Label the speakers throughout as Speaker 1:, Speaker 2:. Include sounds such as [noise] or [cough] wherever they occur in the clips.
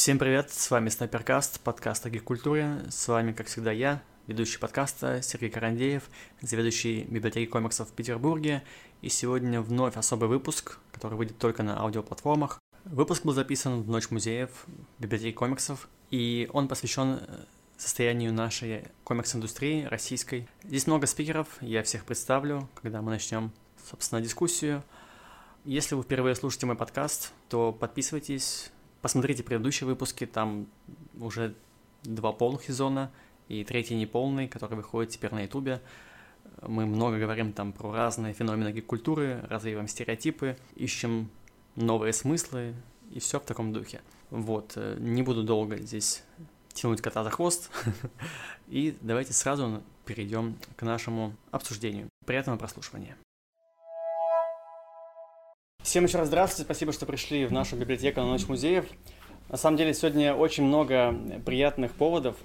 Speaker 1: Всем привет, с вами Снайперкаст, подкаст о гик-культуре. С вами, как всегда, я, ведущий подкаста Сергей Карандеев, заведующий библиотеки комиксов в Петербурге. И сегодня вновь особый выпуск, который выйдет только на аудиоплатформах. Выпуск был записан в Ночь музеев библиотеки комиксов, и он посвящен э, состоянию нашей комикс-индустрии российской. Здесь много спикеров, я всех представлю, когда мы начнем, собственно, дискуссию. Если вы впервые слушаете мой подкаст, то подписывайтесь, посмотрите предыдущие выпуски, там уже два полных сезона и третий неполный, который выходит теперь на ютубе. Мы много говорим там про разные феномены гик-культуры, развиваем стереотипы, ищем новые смыслы и все в таком духе. Вот, э, не буду долго здесь тянуть кота за хвост. [laughs] И давайте сразу перейдем к нашему обсуждению. Приятного прослушивания. Всем еще раз здравствуйте, спасибо, что пришли в нашу библиотеку на Ночь музеев. На самом деле сегодня очень много приятных поводов,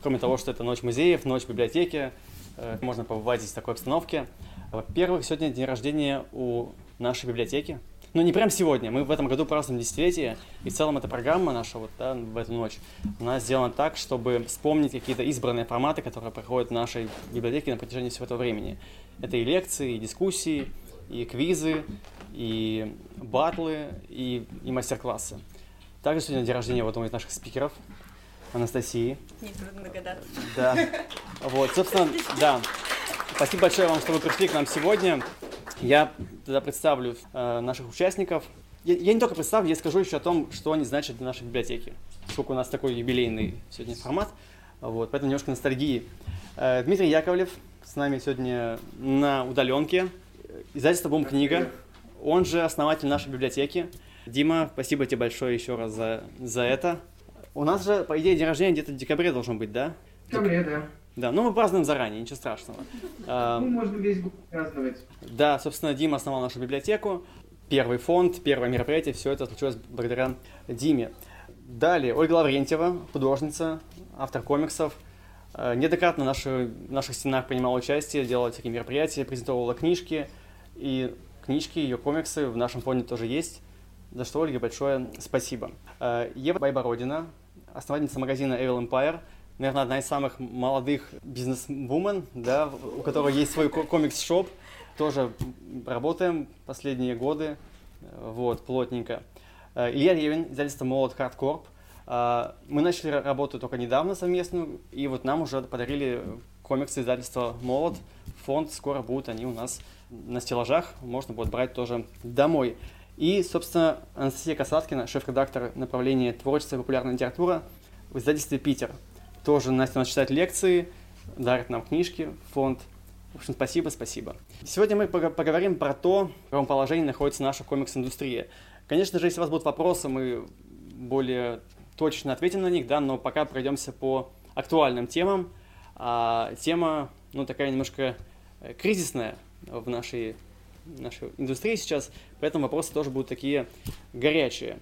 Speaker 1: кроме того, что это Ночь музеев, Ночь библиотеки, э, можно побывать здесь в такой обстановке. Во-первых, сегодня день рождения у нашей библиотеки, ну, не прям сегодня, мы в этом году празднуем десятилетие, и в целом эта программа наша вот, да, в эту ночь, она сделана так, чтобы вспомнить какие-то избранные форматы, которые проходят в нашей библиотеке на протяжении всего этого времени. Это и лекции, и дискуссии, и квизы, и батлы, и, и мастер-классы. Также сегодня день рождения вот одного из наших спикеров, Анастасии.
Speaker 2: Не трудно догадаться.
Speaker 1: Да. Вот, собственно, да. Спасибо большое вам, что вы пришли к нам сегодня. Я тогда представлю э, наших участников. Я, я не только представлю, я скажу еще о том, что они значат для нашей библиотеки. Сколько у нас такой юбилейный сегодня формат. Вот, поэтому немножко ностальгии. Э, Дмитрий Яковлев с нами сегодня на удаленке. Издательство «Бум книга». Он же основатель нашей библиотеки. Дима, спасибо тебе большое еще раз за, за это. У нас же, по идее, день рождения где-то в декабре должен быть, да?
Speaker 3: В декабре, да.
Speaker 1: Да, ну мы празднуем заранее, ничего страшного. [laughs]
Speaker 3: Ну, можно весь год праздновать.
Speaker 1: Да, собственно, Дима основал нашу библиотеку. Первый фонд, первое мероприятие, все это случилось благодаря Диме. Далее, Ольга Лаврентьева, художница, автор комиксов. Э, неоднократно в наших, в наших стенах принимала участие, делала всякие мероприятия, презентовала книжки. И книжки, ее комиксы в нашем фонде тоже есть. За что Ольге большое спасибо. Э, Ева Байбородина, основательница магазина Evil Empire – наверное, одна из самых молодых бизнес-вумен, да, у которой есть свой комикс-шоп. Тоже работаем последние годы, вот, плотненько. Э, Илья Ревин, издательство Молот Хардкорп. Э, мы начали работу только недавно совместную, и вот нам уже подарили комиксы издательства Молот. Фонд скоро будут они у нас на стеллажах, можно будет брать тоже домой. И, собственно, Анастасия Касаткина, шеф-редактор направления творчества и популярная литература в издательстве «Питер». Тоже Настя у нас читает лекции, дарит нам книжки, фонд. В общем, спасибо, спасибо. Сегодня мы поговорим про то, в каком положении находится наша комикс-индустрия. Конечно же, если у вас будут вопросы, мы более точно ответим на них, да, но пока пройдемся по актуальным темам. А тема, ну, такая немножко э, кризисная в нашей, нашей индустрии сейчас, поэтому вопросы тоже будут такие горячие.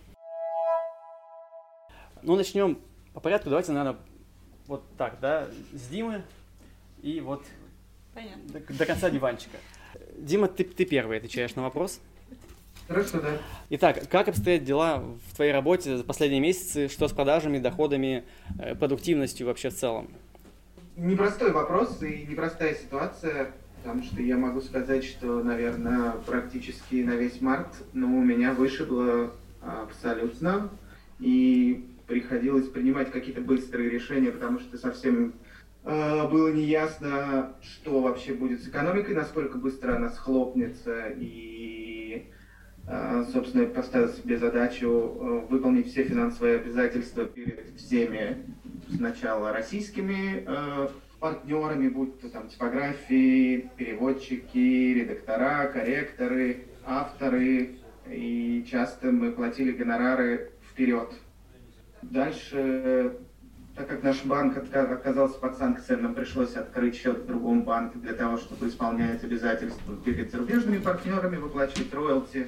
Speaker 1: Ну, начнем по порядку. Давайте, наверное, вот так, да, с Димы и вот
Speaker 2: Понятно.
Speaker 1: До, до конца диванчика. Дима, ты, ты первый отвечаешь на вопрос.
Speaker 3: Хорошо, да.
Speaker 1: Итак, как обстоят дела в твоей работе за последние месяцы? Что с продажами, доходами, э, продуктивностью вообще в целом?
Speaker 3: Непростой вопрос и непростая ситуация, потому что я могу сказать, что, наверное, практически на весь март ну, у меня вышибло абсолютно. И приходилось принимать какие-то быстрые решения, потому что совсем э, было неясно, что вообще будет с экономикой, насколько быстро она схлопнется. И, э, собственно, поставил себе задачу э, выполнить все финансовые обязательства перед всеми сначала российскими э, партнерами, будь то там типографии, переводчики, редактора, корректоры, авторы. И часто мы платили гонорары вперед Дальше, так как наш банк оказался под санкциями, нам пришлось открыть счет в другом банке для того, чтобы исполнять обязательства перед зарубежными партнерами, выплачивать роялти.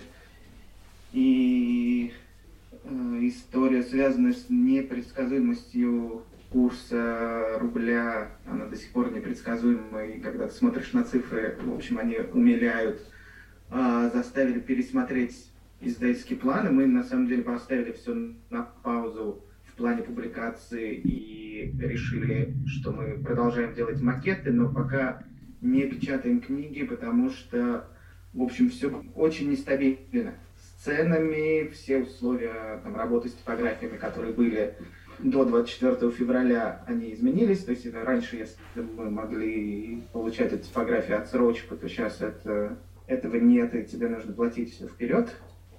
Speaker 3: И э, история, связанная с непредсказуемостью курса рубля, она до сих пор непредсказуема, и когда ты смотришь на цифры, в общем, они умиляют, э, заставили пересмотреть издательские планы. Мы, на самом деле, поставили все на паузу плане публикации и решили, что мы продолжаем делать макеты, но пока не печатаем книги, потому что, в общем, все очень нестабильно. С ценами, все условия там, работы с типографиями, которые были до 24 февраля, они изменились. То есть раньше, если мы могли получать эту типографию отсрочку, то сейчас это, этого нет, и тебе нужно платить все вперед.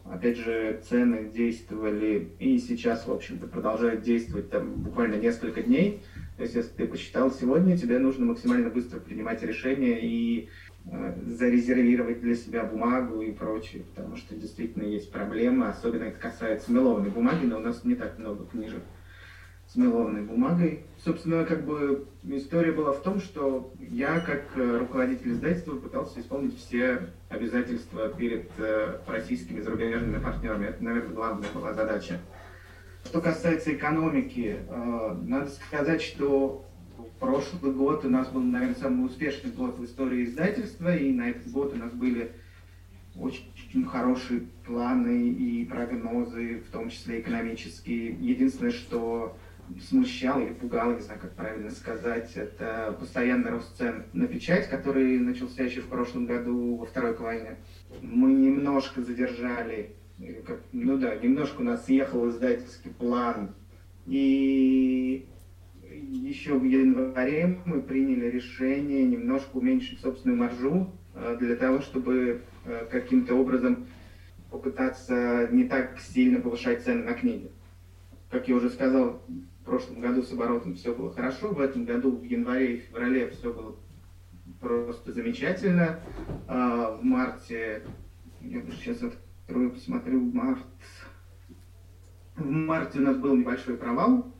Speaker 3: Опять же, цены действовали и сейчас, в общем-то, продолжают действовать там буквально несколько дней. То есть, если ты посчитал сегодня, тебе нужно максимально быстро принимать решения и э, зарезервировать для себя бумагу и прочее, потому что действительно есть проблемы, особенно это касается мелованной бумаги, но у нас не так много книжек с мелованной бумагой. Собственно, как бы история была в том, что я, как э, руководитель издательства, пытался исполнить все обязательства перед э, российскими зарубежными партнерами. Это, наверное, главная была задача. Что касается экономики, э, надо сказать, что прошлый год у нас был, наверное, самый успешный год в истории издательства, и на этот год у нас были очень, хорошие планы и прогнозы, в том числе экономические. Единственное, что смущал или пугал, не знаю, как правильно сказать, это постоянный рост цен на печать, который начался еще в прошлом году во второй половине. Мы немножко задержали, как, ну да, немножко у нас съехал издательский план, и еще в январе мы приняли решение немножко уменьшить собственную маржу э, для того, чтобы э, каким-то образом попытаться не так сильно повышать цены на книги. Как я уже сказал, прошлом году с оборотом все было хорошо, в этом году в январе и феврале все было просто замечательно. А в марте, я сейчас открою, посмотрю, март. В марте у нас был небольшой провал,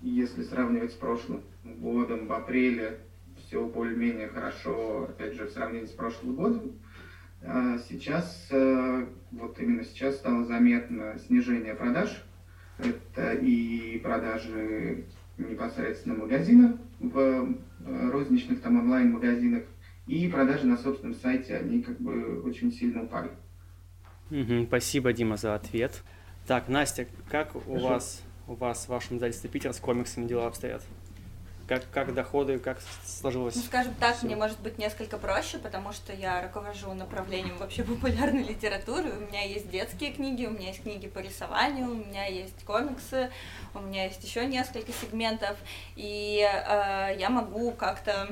Speaker 3: если сравнивать с прошлым годом. В апреле все более-менее хорошо, опять же, в сравнении с прошлым годом. А сейчас, э, вот именно сейчас стало заметно снижение продаж это и продажи непосредственно магазина в э, розничных там онлайн-магазинах, и продажи на собственном сайте, они как бы очень сильно упали.
Speaker 1: Угу, спасибо, Дима, за ответ. Так, Настя, как у вас, у вас в вашем издательстве Питер с комиксами дела обстоят? Как, как доходы, как сложилось?
Speaker 2: Ну, скажем так, все? мне может быть несколько проще, потому что я руковожу направлением вообще популярной [laughs] литературы. У меня есть детские книги, у меня есть книги по рисованию, у меня есть комиксы, у меня есть еще несколько сегментов, и э, я могу как-то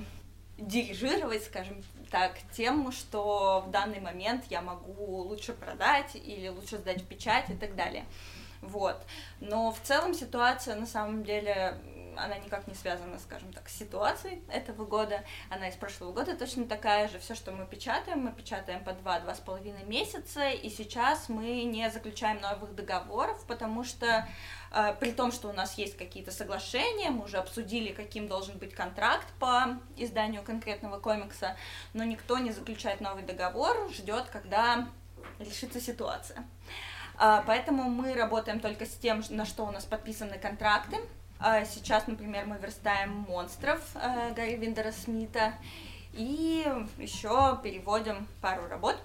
Speaker 2: дирижировать, скажем так, тем, что в данный момент я могу лучше продать или лучше сдать в печать и так далее. Вот. Но в целом ситуация на самом деле она никак не связана, скажем так, с ситуацией этого года. Она из прошлого года точно такая же. Все, что мы печатаем, мы печатаем по два-два с половиной месяца, и сейчас мы не заключаем новых договоров, потому что э, при том, что у нас есть какие-то соглашения, мы уже обсудили, каким должен быть контракт по изданию конкретного комикса, но никто не заключает новый договор, ждет, когда решится ситуация. А, поэтому мы работаем только с тем, на что у нас подписаны контракты. А, сейчас, например, мы верстаем монстров э, Гарри Виндера Смита и еще переводим пару работ.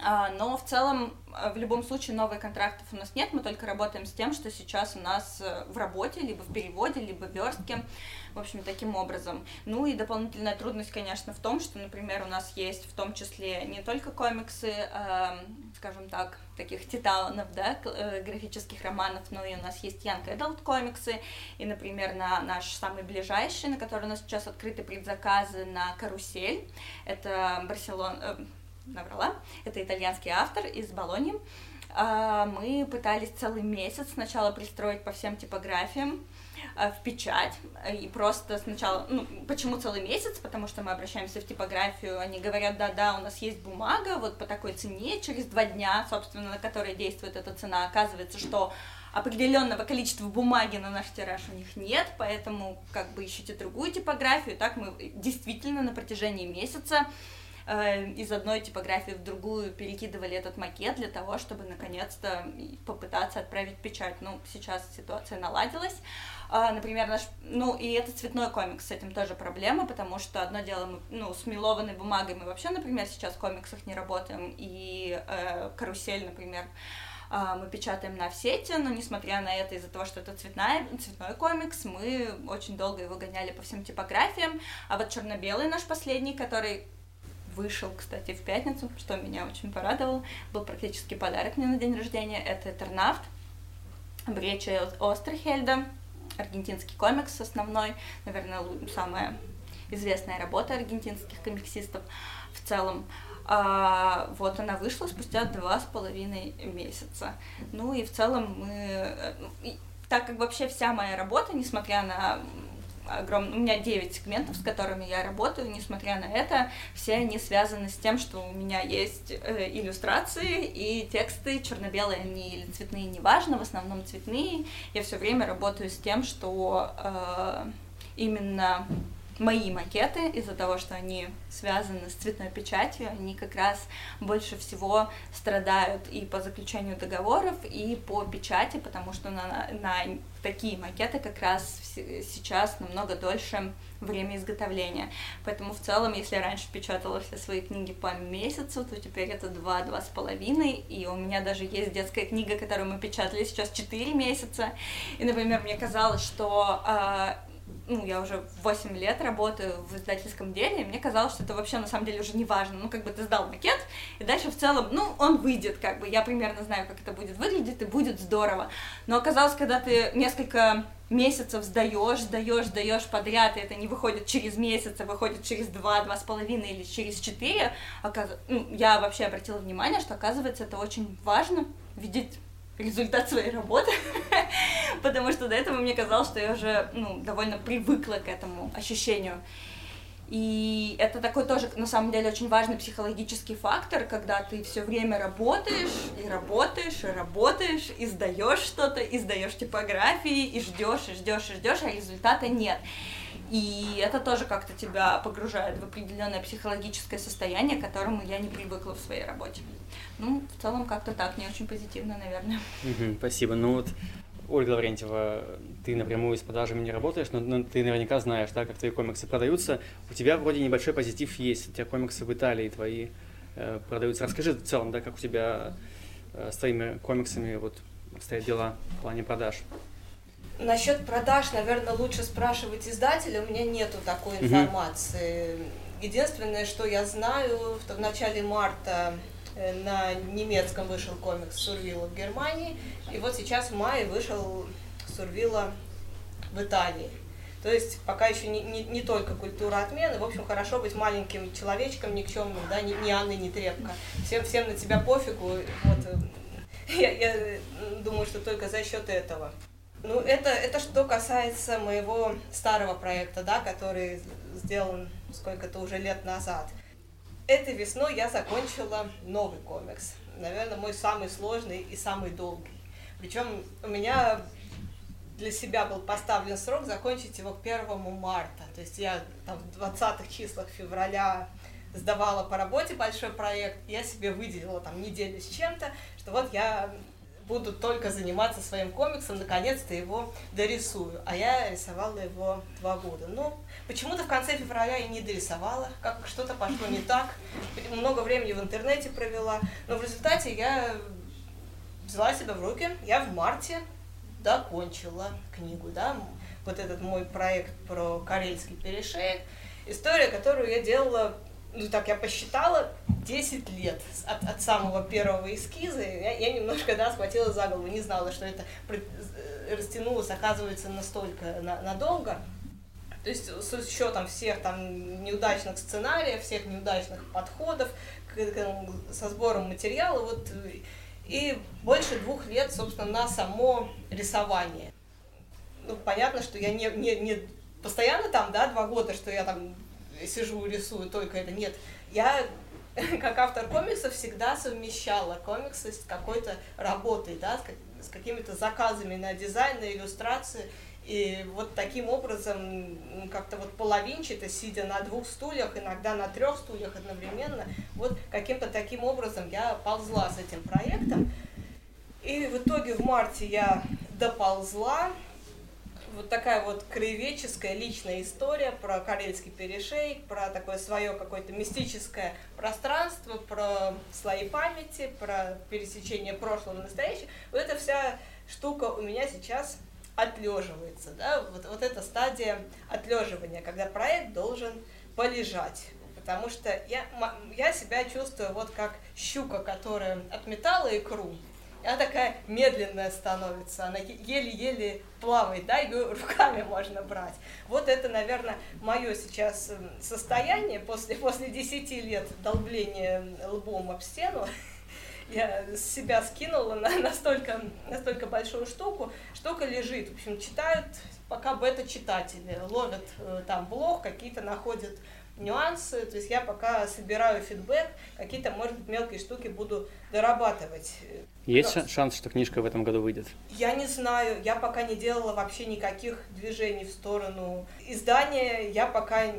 Speaker 2: А, но в целом, э, в любом случае, новых контрактов у нас нет, мы только работаем с тем, что сейчас у нас э, в работе, либо в переводе, либо в верстке, в общем, таким образом. Ну и дополнительная трудность, конечно, в том, что, например, у нас есть в том числе не только комиксы, э, скажем так, таких титанов, да, э, графических романов, но и у нас есть Young Adult комиксы, и, например, на наш самый ближайший, на который у нас сейчас открыты предзаказы на «Карусель», это Барселона, э, наврала, это итальянский автор из Болоньи, а, мы пытались целый месяц сначала пристроить по всем типографиям, Э, в печать, и просто сначала, ну, почему целый месяц, потому что мы обращаемся в типографию, они говорят, да-да, у нас есть бумага, вот по такой цене, через два дня, собственно, на которой действует эта цена, оказывается, что определенного количества бумаги на наш тираж у них нет, поэтому как бы ищите другую типографию, так мы действительно на протяжении месяца э, из одной типографии в другую перекидывали этот макет для того, чтобы наконец-то попытаться отправить печать. Ну, сейчас ситуация наладилась. А, например, наш, ну, и это цветной комикс, с этим тоже проблема, потому что одно дело, мы, ну, с мелованной бумагой мы вообще, например, сейчас в комиксах не работаем, и э, карусель, например, а, мы печатаем на офсете, но несмотря на это, из-за того, что это цветная, цветной комикс, мы очень долго его гоняли по всем типографиям. А вот черно-белый наш последний, который вышел, кстати, в пятницу, что меня очень порадовало, был практически подарок мне на день рождения, это Этернафт, Бреча Остерхельда, аргентинский комикс основной, наверное, самая известная работа аргентинских комиксистов в целом. А, вот она вышла спустя два с половиной месяца. Ну и в целом мы... Э, так как вообще вся моя работа, несмотря на огромный... У меня 9 сегментов, с которыми я работаю, несмотря на это, все они связаны с тем, что у меня есть э, иллюстрации и тексты, черно-белые они или цветные, неважно, в основном цветные. Я все время работаю с тем, что э, именно мои макеты, из-за того, что они связаны с цветной печатью, они как раз больше всего страдают и по заключению договоров, и по печати, потому что на, на такие макеты как раз сейчас намного дольше время изготовления. Поэтому в целом, если я раньше печатала все свои книги по месяцу, то теперь это два-два с половиной, и у меня даже есть детская книга, которую мы печатали сейчас 4 месяца. И, например, мне казалось, что э, ну, я уже 8 лет работаю в издательском деле, и мне казалось, что это вообще на самом деле уже не важно. Ну, как бы ты сдал макет, и дальше в целом, ну, он выйдет, как бы, я примерно знаю, как это будет выглядеть, и будет здорово. Но оказалось, когда ты несколько месяцев сдаешь, сдаешь, сдаешь подряд, и это не выходит через месяц, а выходит через два, два с половиной или через четыре, оказ... ну, я вообще обратила внимание, что, оказывается, это очень важно, видеть результат своей работы, [laughs] потому что до этого мне казалось, что я уже ну, довольно привыкла к этому ощущению. И это такой тоже, на самом деле, очень важный психологический фактор, когда ты все время работаешь, и работаешь, и работаешь, и сдаешь что-то, и сдаешь типографии, и ждешь, и ждешь, и ждешь, а результата нет. И это тоже как-то тебя погружает в определенное психологическое состояние, к которому я не привыкла в своей работе. Ну, в целом как-то так, не очень позитивно, наверное.
Speaker 1: Спасибо. Ну вот, Ольга Лаврентьева, ты напрямую с продажами не работаешь, но, но ты наверняка знаешь, да, как твои комиксы продаются. У тебя вроде небольшой позитив есть, у тебя комиксы в Италии твои э, продаются. Расскажи в целом, да, как у тебя э, с твоими комиксами вот стоят дела в плане продаж.
Speaker 4: Насчет продаж, наверное, лучше спрашивать издателя. У меня нету такой информации. Угу. Единственное, что я знаю, что в начале марта э, на немецком вышел комикс Сурвила в Германии, и вот сейчас в мае вышел Сурвила в Италии. То есть пока еще не, не, не только культура отмены, в общем, хорошо быть маленьким человечком никчемным, да, ни, ни Анны, ни Трепка. Всем, всем на тебя пофигу, вот, э, [laughs] я, я думаю, что только за счет этого. Ну, это, это что касается моего старого проекта, да, который сделан сколько-то уже лет назад. Этой весной я закончила новый комикс. Наверное, мой самый сложный и самый долгий. Причем у меня для себя был поставлен срок закончить его к 1 марта. То есть я там в 20-х числах февраля сдавала по работе большой проект, я себе выделила там неделю с чем-то, что вот я буду только заниматься своим комиксом, наконец-то его дорисую. А я рисовала его два года. Ну, почему-то в конце февраля я не дорисовала, как что-то пошло не так. Много времени в интернете провела. Но в результате я взяла себя в руки. Я в марте докончила книгу, да, вот этот мой проект про карельский перешеек. История, которую я делала ну так я посчитала, 10 лет от, от самого первого эскиза, я, я немножко, да, схватила за голову, не знала, что это э, растянулось, оказывается, настолько на, надолго. То есть с учетом всех там неудачных сценариев, всех неудачных подходов к, к, со сбором материала, вот, и больше двух лет, собственно, на само рисование. Ну, понятно, что я не, не, не постоянно там, да, два года, что я там сижу, рисую только это. Нет, я [laughs] как автор комиксов всегда совмещала комиксы с какой-то работой, да, с, какими-то заказами на дизайн, на иллюстрации. И вот таким образом, как-то вот половинчато, сидя на двух стульях, иногда на трех стульях одновременно, вот каким-то таким образом я ползла с этим проектом. И в итоге в марте я доползла, вот такая вот краеведческая личная история про карельский перешейк, про такое свое какое-то мистическое пространство, про слои памяти, про пересечение прошлого и настоящего. Вот эта вся штука у меня сейчас отлеживается, да, вот, вот эта стадия отлеживания, когда проект должен полежать. Потому что я, я себя чувствую вот как щука, которая отметала икру, она такая медленная становится, она еле-еле плавает, да, ее руками можно брать. Вот это, наверное, мое сейчас состояние после, после 10 лет долбления лбом об стену. Я себя скинула на настолько, настолько большую штуку. Штука лежит, в общем, читают пока бета-читатели, ловят э, там блог, какие-то находят нюансы, то есть я пока собираю фидбэк, какие-то, может быть, мелкие штуки буду дорабатывать.
Speaker 1: Есть Но... шанс, что книжка в этом году выйдет?
Speaker 4: Я не знаю, я пока не делала вообще никаких движений в сторону издания, я пока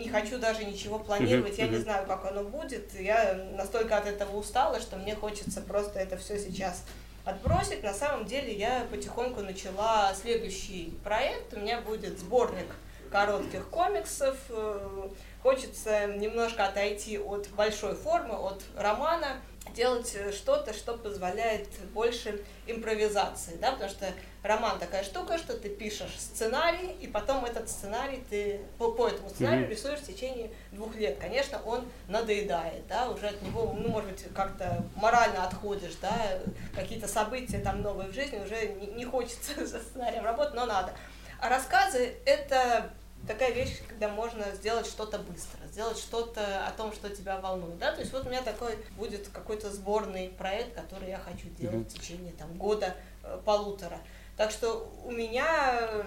Speaker 4: не хочу даже ничего планировать, uh-huh, я uh-huh. не знаю, как оно будет, я настолько от этого устала, что мне хочется просто это все сейчас отбросить. На самом деле я потихоньку начала следующий проект, у меня будет сборник коротких комиксов, э, хочется немножко отойти от большой формы, от романа, делать что-то, что позволяет больше импровизации, да, потому что роман такая штука, что ты пишешь сценарий, и потом этот сценарий ты по, по этому сценарию mm-hmm. рисуешь в течение двух лет. Конечно, он надоедает, да, уже от него, ну, может быть, как-то морально отходишь, да, какие-то события там новые в жизни, уже не, не хочется [laughs] со сценарием работать, но надо. А рассказы — это такая вещь, когда можно сделать что-то быстро, сделать что-то о том, что тебя волнует, да, то есть вот у меня такой будет какой-то сборный проект, который я хочу делать mm-hmm. в течение там года, э, полутора. Так что у меня,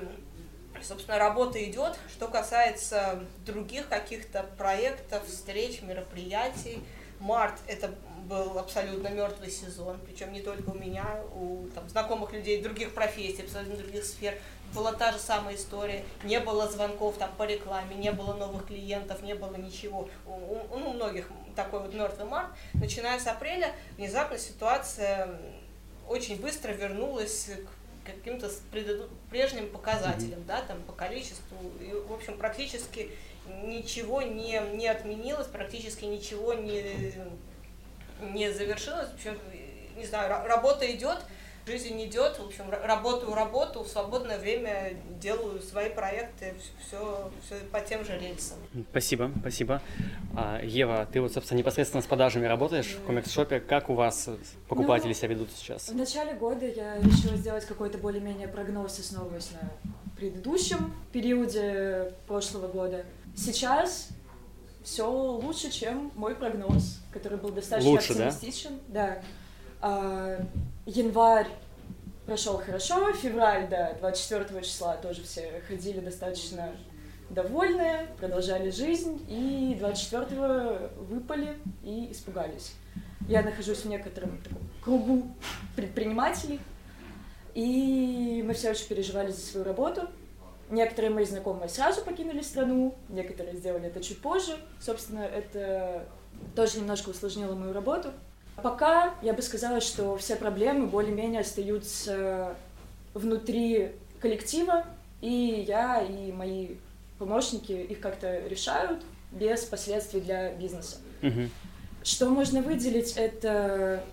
Speaker 4: собственно, работа идет. Что касается других каких-то проектов, встреч, мероприятий, март это был абсолютно мертвый сезон, причем не только у меня, у там, знакомых людей других профессий, абсолютно других сфер была та же самая история, не было звонков там по рекламе, не было новых клиентов, не было ничего. У, у, ну, у многих такой вот мертвый март. Начиная с апреля, внезапно ситуация очень быстро вернулась к каким-то прежним показателям, mm-hmm. да, там по количеству, и, в общем, практически ничего не, не отменилось, практически ничего не, не завершилось, в общем, не знаю, работа идет, жизнь идет, в общем, работаю работу, в свободное время делаю свои проекты, все, все по тем же рельсам.
Speaker 1: Спасибо, спасибо. А, Ева, ты вот, собственно, непосредственно с продажами работаешь в комикс-шопе. Как у вас покупатели ну, себя ведут сейчас?
Speaker 5: В начале года я решила сделать какой-то более-менее прогноз, основываясь на предыдущем периоде прошлого года. Сейчас все лучше, чем мой прогноз, который был достаточно лучше, оптимистичен. Да? да. Январь прошел хорошо, февраль, да, 24 числа тоже все ходили достаточно довольные, продолжали жизнь, и 24 выпали и испугались. Я нахожусь в некотором таком кругу предпринимателей, и мы все очень переживали за свою работу. Некоторые мои знакомые сразу покинули страну, некоторые сделали это чуть позже. Собственно, это тоже немножко усложнило мою работу. Пока я бы сказала, что все проблемы более-менее остаются внутри коллектива, и я, и мои помощники их как-то решают без последствий для бизнеса. Угу. Что можно выделить, это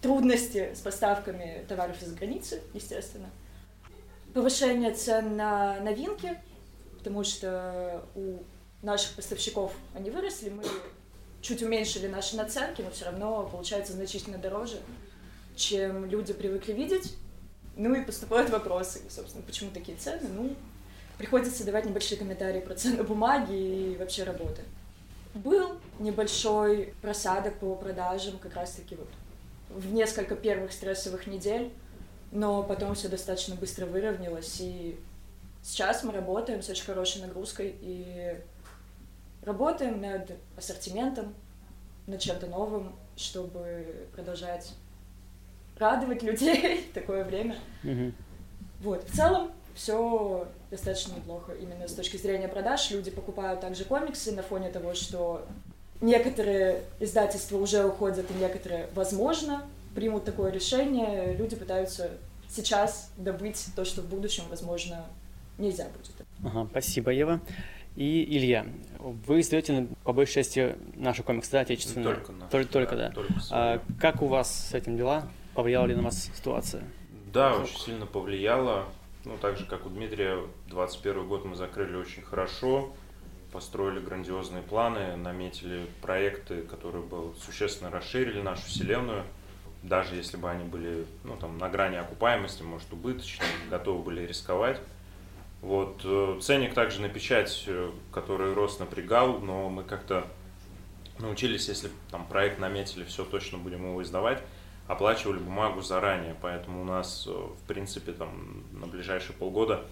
Speaker 5: трудности с поставками товаров из границы, естественно. Повышение цен на новинки, потому что у наших поставщиков они выросли, мы чуть уменьшили наши наценки, но все равно получается значительно дороже, чем люди привыкли видеть. Ну и поступают вопросы, собственно, почему такие цены. Ну, приходится давать небольшие комментарии про цены бумаги и вообще работы. Был небольшой просадок по продажам как раз-таки вот в несколько первых стрессовых недель, но потом все достаточно быстро выровнялось, и сейчас мы работаем с очень хорошей нагрузкой, и Работаем над ассортиментом, над чем-то новым, чтобы продолжать радовать людей [laughs] такое время. Вот. В целом все достаточно неплохо. Именно с точки зрения продаж люди покупают также комиксы на фоне того, что некоторые издательства уже уходят, и некоторые, возможно, примут такое решение. Люди пытаются сейчас добыть то, что в будущем, возможно, нельзя будет.
Speaker 1: Ага, спасибо, Ева. И Илья, вы издаете по большей части наши комиксы, да, отечественные?
Speaker 6: Только наши.
Speaker 1: Только, только да.
Speaker 6: Только
Speaker 1: а, как у вас с этим дела? Повлияла ли на вас ситуация?
Speaker 6: Да, очень сильно повлияло. Ну, так же, как у Дмитрия, 21 год мы закрыли очень хорошо, построили грандиозные планы, наметили проекты, которые бы существенно расширили нашу вселенную. Даже если бы они были ну, там, на грани окупаемости, может, убыточные, готовы были рисковать. Вот. Э, ценник также на печать, э, который рос, напрягал, но мы как-то научились, если там проект наметили, все точно будем его издавать, оплачивали бумагу заранее, поэтому у нас, э, в принципе, там на ближайшие полгода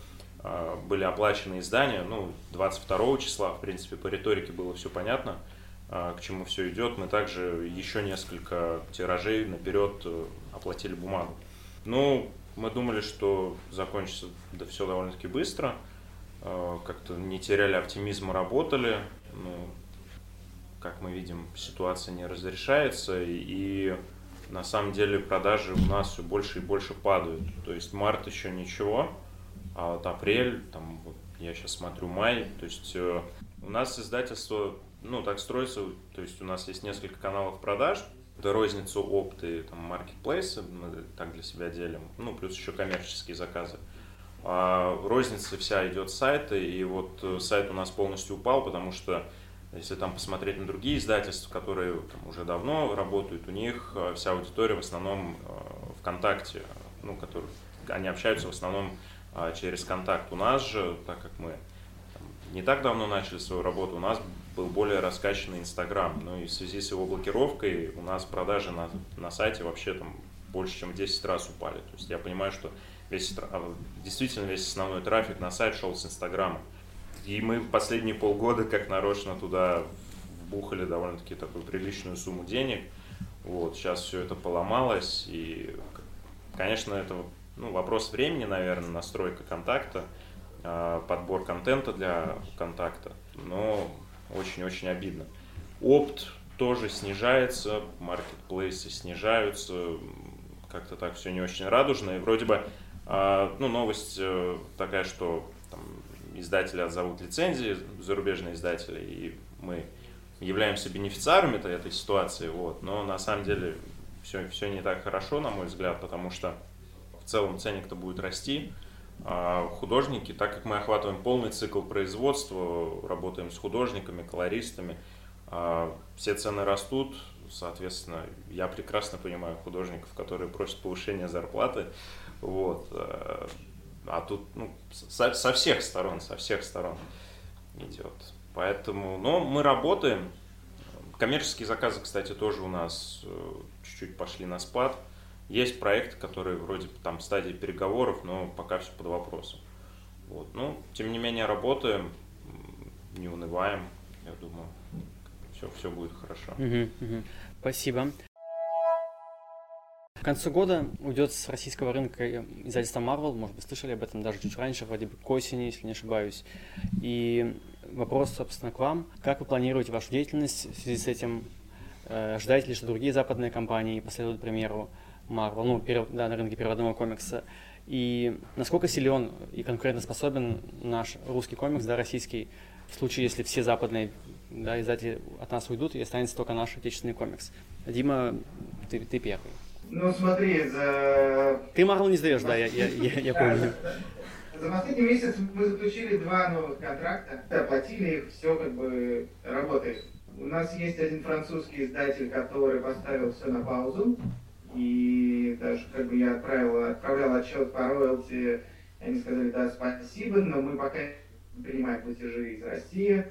Speaker 6: были оплачены издания, ну, 22 числа, в принципе, по риторике было все понятно, к чему все идет. Мы также еще несколько тиражей наперед оплатили бумагу. Ну, мы думали, что закончится да, все довольно-таки быстро. Э, как-то не теряли оптимизма, работали. Ну, как мы видим, ситуация не разрешается. И на самом деле продажи у нас все больше и больше падают. То есть март еще ничего, а вот апрель, там, вот я сейчас смотрю май, то есть э, у нас издательство, ну, так строится, то есть у нас есть несколько каналов продаж, розницу опты, там, маркетплейсы мы так для себя делим, ну, плюс еще коммерческие заказы. А розница вся идет с сайта, и вот э, сайт у нас полностью упал, потому что если там посмотреть на другие издательства, которые там, уже давно работают, у них э, вся аудитория в основном э, ВКонтакте, ну, которые, они общаются в основном через контакт. У нас же, так как мы там, не так давно начали свою работу, у нас был более раскачанный Инстаграм. Ну и в связи с его блокировкой у нас продажи на, на сайте вообще там больше, чем в 10 раз упали. То есть я понимаю, что весь, а, действительно весь основной трафик на сайт шел с Инстаграма. И мы последние полгода как нарочно туда вбухали довольно-таки такую приличную сумму денег. Вот, сейчас все это поломалось, и, конечно, это ну, вопрос времени, наверное, настройка контакта, а, подбор контента для контакта. Но очень-очень обидно. Опт тоже снижается, маркетплейсы снижаются, как-то так все не очень радужно. И вроде бы, а, ну, новость э, такая, что там, издатели отзовут лицензии, зарубежные издатели, и мы являемся бенефициарами этой, этой ситуации, вот, но на самом деле все, все не так хорошо, на мой взгляд, потому что в целом ценник-то будет расти, а художники, так как мы охватываем полный цикл производства, работаем с художниками, колористами, а, все цены растут, соответственно, я прекрасно понимаю художников, которые просят повышения зарплаты, вот, а, а тут ну, со, со всех сторон, со всех сторон идет. Поэтому, но мы работаем. Коммерческие заказы, кстати, тоже у нас э, чуть-чуть пошли на спад. Есть проекты, которые вроде там в стадии переговоров, но пока все под вопросом. Вот. Ну, тем не менее, работаем, не унываем, я думаю, все, все будет хорошо.
Speaker 1: Угу, угу. Спасибо. К концу года уйдет с российского рынка издательство Marvel, может быть, слышали об этом даже чуть раньше, вроде бы к осени, если не ошибаюсь. И вопрос, собственно, к вам. Как вы планируете вашу деятельность в связи с этим? Э, ожидаете ли, что другие западные компании последуют примеру? Marvel, ну, перев, да, на рынке переводного комикса. И насколько силен и конкурентоспособен наш русский комикс, да, российский, в случае, если все западные да, издатели от нас уйдут, и останется только наш отечественный комикс. Дима, ты, ты первый.
Speaker 3: Ну, смотри, за...
Speaker 1: Ты Марвел не сдаешь, да, я, я, я, я помню.
Speaker 3: За последний месяц мы заключили два новых контракта, оплатили их, все как бы работает. У нас есть один французский издатель, который поставил все на паузу, и даже как бы я отправил, отправлял отчет по роялти, они сказали, да, спасибо, но мы пока не принимаем платежи из России,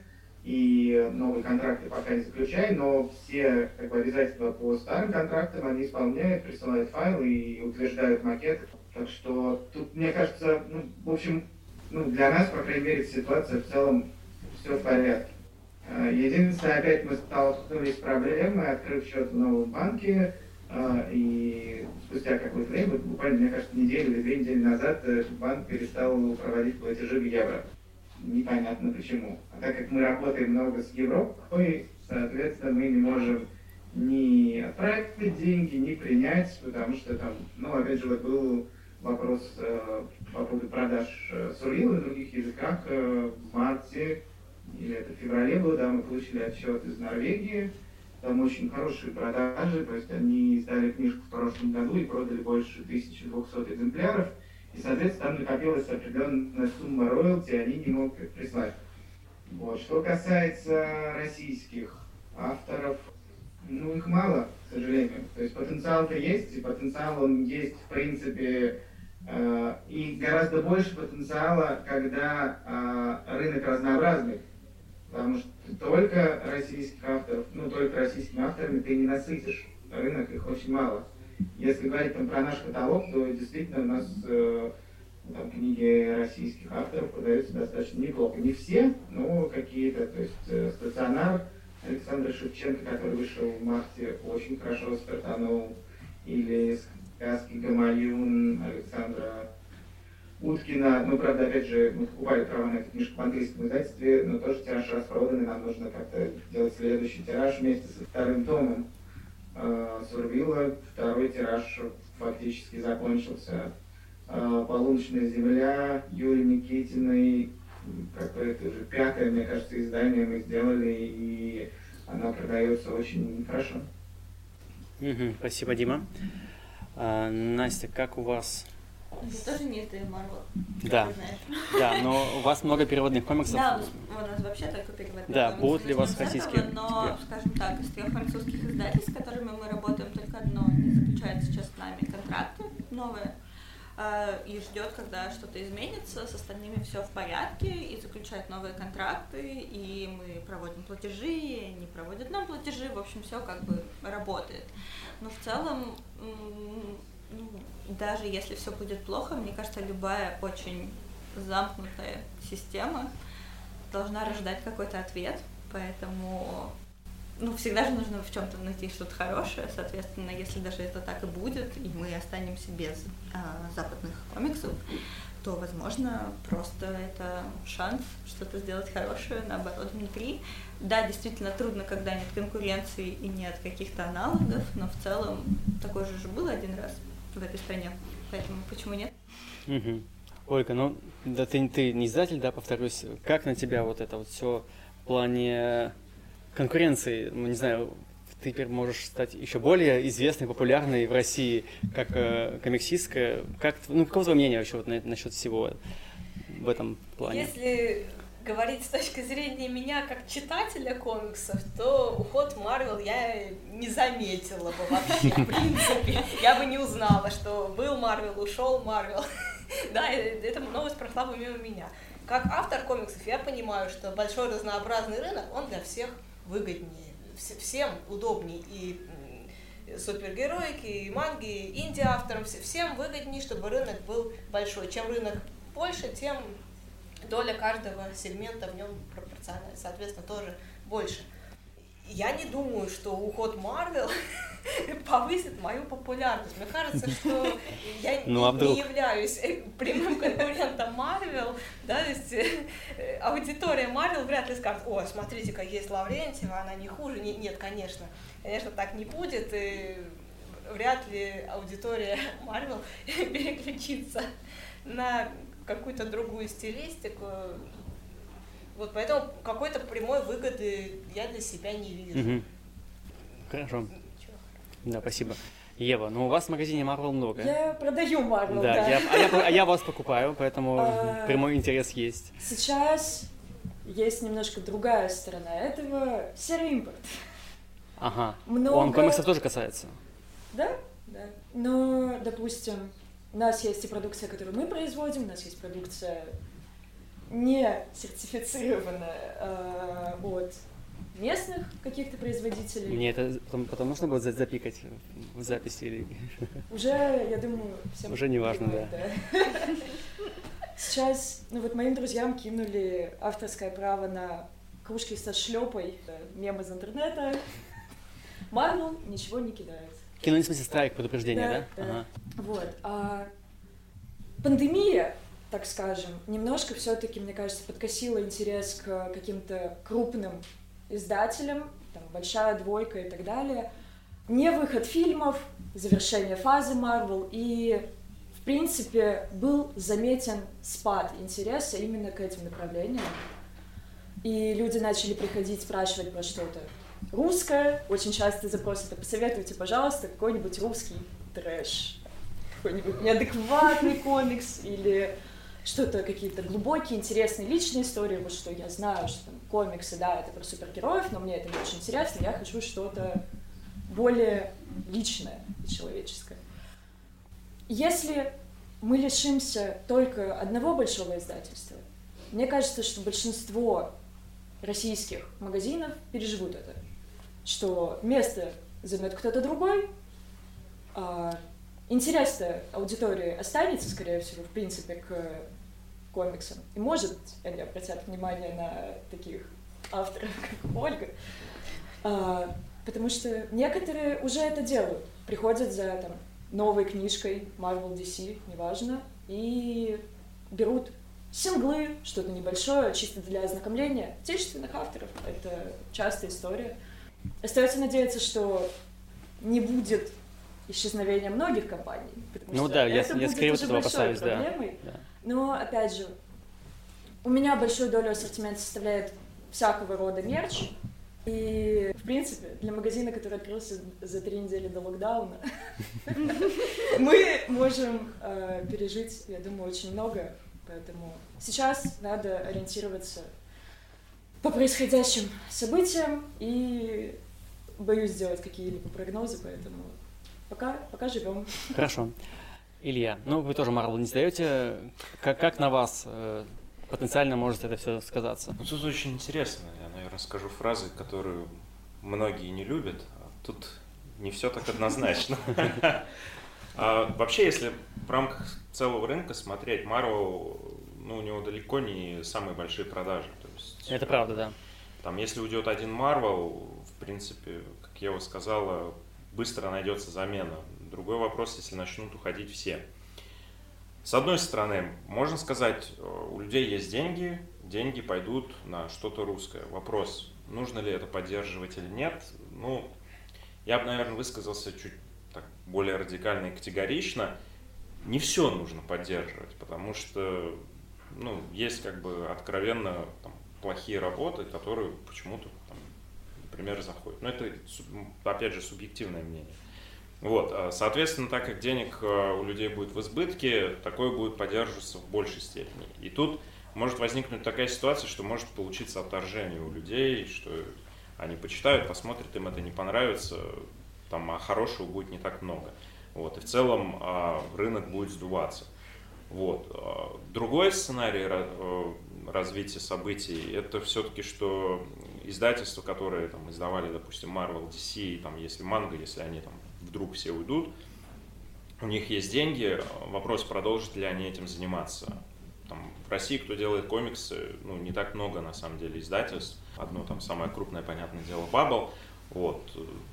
Speaker 3: и новые контракты пока не заключаем, но все как бы, обязательства по старым контрактам они исполняют, присылают файлы и утверждают макет. Так что тут, мне кажется, ну, в общем, ну, для нас, по крайней мере, ситуация в целом все в порядке. А, единственное, опять мы столкнулись с проблемой, открыв счет в новом банке, и спустя какое-то время, буквально, мне кажется, неделю или две недели назад, э, банк перестал проводить платежи в евро. Непонятно почему. А так как мы работаем много с Европой, соответственно, мы не можем ни отправить деньги, ни принять, потому что там, ну, опять же, вот был вопрос э, по поводу продаж э, Сурила на других языках. Э, в марте, или это в феврале было, да, мы получили отчет из Норвегии. Там очень хорошие продажи, то есть они издали книжку в прошлом году и продали больше 1200 экземпляров. И, соответственно, там накопилась определенная сумма роялти, они не могут их прислать. Вот. Что касается российских авторов, ну, их мало, к сожалению. То есть потенциал-то есть, и потенциал он есть, в принципе, э, и гораздо больше потенциала, когда э, рынок разнообразный. Потому что только российских авторов, ну, только российскими авторами ты не насытишь. Рынок их очень мало. Если говорить там, про наш каталог, то действительно у нас э, там, книги российских авторов продаются достаточно неплохо. Не все, но какие-то, то есть э, стационар Александра Шевченко, который вышел в марте, очень хорошо стартанул, или сказки Гамаюн Александра Уткина, ну, правда, опять же, мы покупали права на эту книжку в английском издательстве, но тоже тираж распроданный, нам нужно как-то делать следующий тираж вместе со вторым томом. Э, Сурвила, второй тираж фактически закончился. Э, Полуночная земля, Юрий Никитиной, какое-то уже пятое, мне кажется, издание мы сделали, и оно продается очень хорошо.
Speaker 1: Спасибо, Дима. А, Настя, как у вас?
Speaker 2: Это тоже не ты, Марвел.
Speaker 1: Да. Да, но у вас много переводных комиксов.
Speaker 2: Да, у нас вообще только переводные
Speaker 1: Да, будут ли у вас российские?
Speaker 2: Но, скажем так, из трех французских издательств, с которыми мы работаем, только одно не заключает сейчас с нами контракты новые э, и ждет, когда что-то изменится, с остальными все в порядке, и заключает новые контракты, и мы проводим платежи, и они проводят нам платежи, в общем, все как бы работает. Но в целом, даже если все будет плохо, мне кажется, любая очень замкнутая система должна рождать какой-то ответ, поэтому ну, всегда же нужно в чем-то найти что-то хорошее, соответственно, если даже это так и будет, и мы останемся без а, западных комиксов, то, возможно, просто это шанс что-то сделать хорошее, наоборот, внутри. Да, действительно трудно, когда нет конкуренции и нет каких-то аналогов, но в целом такое же было один раз в этой стране, поэтому почему нет?
Speaker 1: Мгм. Ольга, ну, да ты, ты не издатель, да, повторюсь. Как на тебя вот это вот все в плане конкуренции? Ну, не знаю, ты теперь можешь стать еще более известной, популярной в России, как э, комиксистка. Как, ну, какого твоего мнения вообще вот на- насчет всего в этом плане?
Speaker 4: Если говорить с точки зрения меня как читателя комиксов, то уход Марвел я не заметила бы вообще, в принципе. Я бы не узнала, что был Марвел, ушел Марвел. [laughs] Да, э, эта новость прошла бы мимо меня. Как автор комиксов я понимаю, что большой разнообразный рынок, он для всех выгоднее, вс- всем удобнее и супергероики, и манги, и инди-авторам, вс- всем выгоднее, чтобы рынок был большой. Чем рынок больше, тем доля каждого сегмента в нем пропорциональна, соответственно, тоже больше. Я не думаю, что уход Марвел [laughs] повысит мою популярность. Мне кажется, [laughs] что я
Speaker 1: Ну, а
Speaker 4: не являюсь [laughs] прямым конкурентом Марвел, да, то есть э, аудитория Марвел вряд ли скажет, о, смотрите-ка, есть Лаврентьева, она не хуже. Не- Нет, конечно, конечно, так не будет, и вряд ли аудитория Марвел переключится на какую-то другую стилистику. Вот поэтому какой-то прямой выгоды я для себя не вижу.
Speaker 1: Мгм. Хорошо.
Speaker 4: Ничего.
Speaker 1: Да, спасибо. Ева, ну у вас в магазине Marvel много.
Speaker 5: Я продаю Марвел,
Speaker 1: Да,
Speaker 5: да.
Speaker 1: я, а, я, а я вас покупаю, поэтому
Speaker 5: А.
Speaker 1: прямой интерес есть.
Speaker 5: Сейчас есть немножко другая сторона этого. Серый импорт.
Speaker 1: Ага.
Speaker 5: Много...
Speaker 1: Он комиксов тоже касается.
Speaker 5: Да, да. Но, допустим, у нас есть и продукция, которую мы производим, у нас есть продукция не сертифицированная э, от местных каких-то производителей.
Speaker 1: Мне это потом, нужно за- запикать в записи или...
Speaker 5: Уже, я думаю, всем
Speaker 1: Уже не важно,
Speaker 5: да. Сейчас, ну вот моим друзьям кинули авторское право на кружки со шлепой, мем из интернета. Марвел ничего не кидает.
Speaker 1: Кинули, в смысле, страйк, предупреждение, да?
Speaker 5: Да, да.
Speaker 1: Ага.
Speaker 5: Вот. А пандемия, так скажем, немножко все-таки, мне кажется, подкосила интерес к каким-то крупным издателям, там, большая двойка и так далее. Не выход фильмов, завершение фазы Марвел и, в принципе, был заметен спад интереса именно к этим направлениям. И люди начали приходить спрашивать про что-то русское. Очень часто запрос это «посоветуйте, пожалуйста, какой-нибудь русский трэш». Какой-нибудь неадекватный комикс или что-то, какие-то глубокие, интересные личные истории, вот что я знаю, что там комиксы, да, это про супергероев, но мне это не очень интересно, я хочу что-то более личное и человеческое. Если мы лишимся только одного большого издательства, мне кажется, что большинство российских магазинов переживут это, что место займет кто-то другой, а интерес аудитории останется, скорее всего, в принципе, к комиксам. И может они обратят внимание на таких авторов, как Ольга. А, потому что некоторые уже это делают. Приходят за там, новой книжкой Marvel DC, неважно, и берут синглы, что-то небольшое, чисто для ознакомления отечественных авторов. Это частая история. Остается надеяться, что не будет исчезновение многих компаний.
Speaker 1: Ну да, я, я скорее этого опасаюсь, да.
Speaker 5: да. Но, опять же, у меня большую долю ассортимента составляет всякого рода мерч, и, в принципе, для магазина, который открылся за три недели до локдауна, [laughs] мы можем э, пережить, я думаю, очень много. Поэтому сейчас надо ориентироваться по происходящим событиям и боюсь сделать какие-либо прогнозы, поэтому Пока, пока живем.
Speaker 1: Хорошо. Илья, ну вы тоже Марвел не сдаете. Как, как на вас э, потенциально может это все сказаться?
Speaker 6: Ну, тут очень интересно. Я, наверное, скажу фразы, которые многие не любят. А тут не все так однозначно. А вообще, если в рамках целого рынка смотреть, Marvel, ну, у него далеко не самые большие продажи. То есть,
Speaker 1: это правда, да.
Speaker 6: Там, если уйдет один Marvel, в принципе, как я его сказала, быстро найдется замена. Другой вопрос, если начнут уходить все. С одной стороны, можно сказать, э, у людей есть деньги, деньги пойдут на что-то русское. Вопрос, нужно ли это поддерживать или нет, ну, я бы, наверное, высказался чуть так более радикально и категорично. Не все нужно поддерживать, потому что ну, есть как бы откровенно там, плохие работы, которые почему-то например, заходит. Но это, опять же, субъективное мнение. Вот, а, соответственно, так как денег а, у людей будет в избытке, такое будет поддерживаться в большей степени. И тут может возникнуть такая ситуация, что может получиться отторжение у людей, что они почитают, посмотрят, им это не понравится, там, а хорошего будет не так много. Вот, и в целом а, рынок будет сдуваться. Вот. Другой сценарий развития событий, это все-таки, что издательства, которые там издавали, допустим, Marvel, DC, там, если манго, если они там вдруг все уйдут, у них есть деньги, вопрос, продолжат ли они этим заниматься. Там, в России, кто делает комиксы, ну, не так много, на самом деле, издательств. Одно там самое крупное, понятное дело, Bubble. Вот.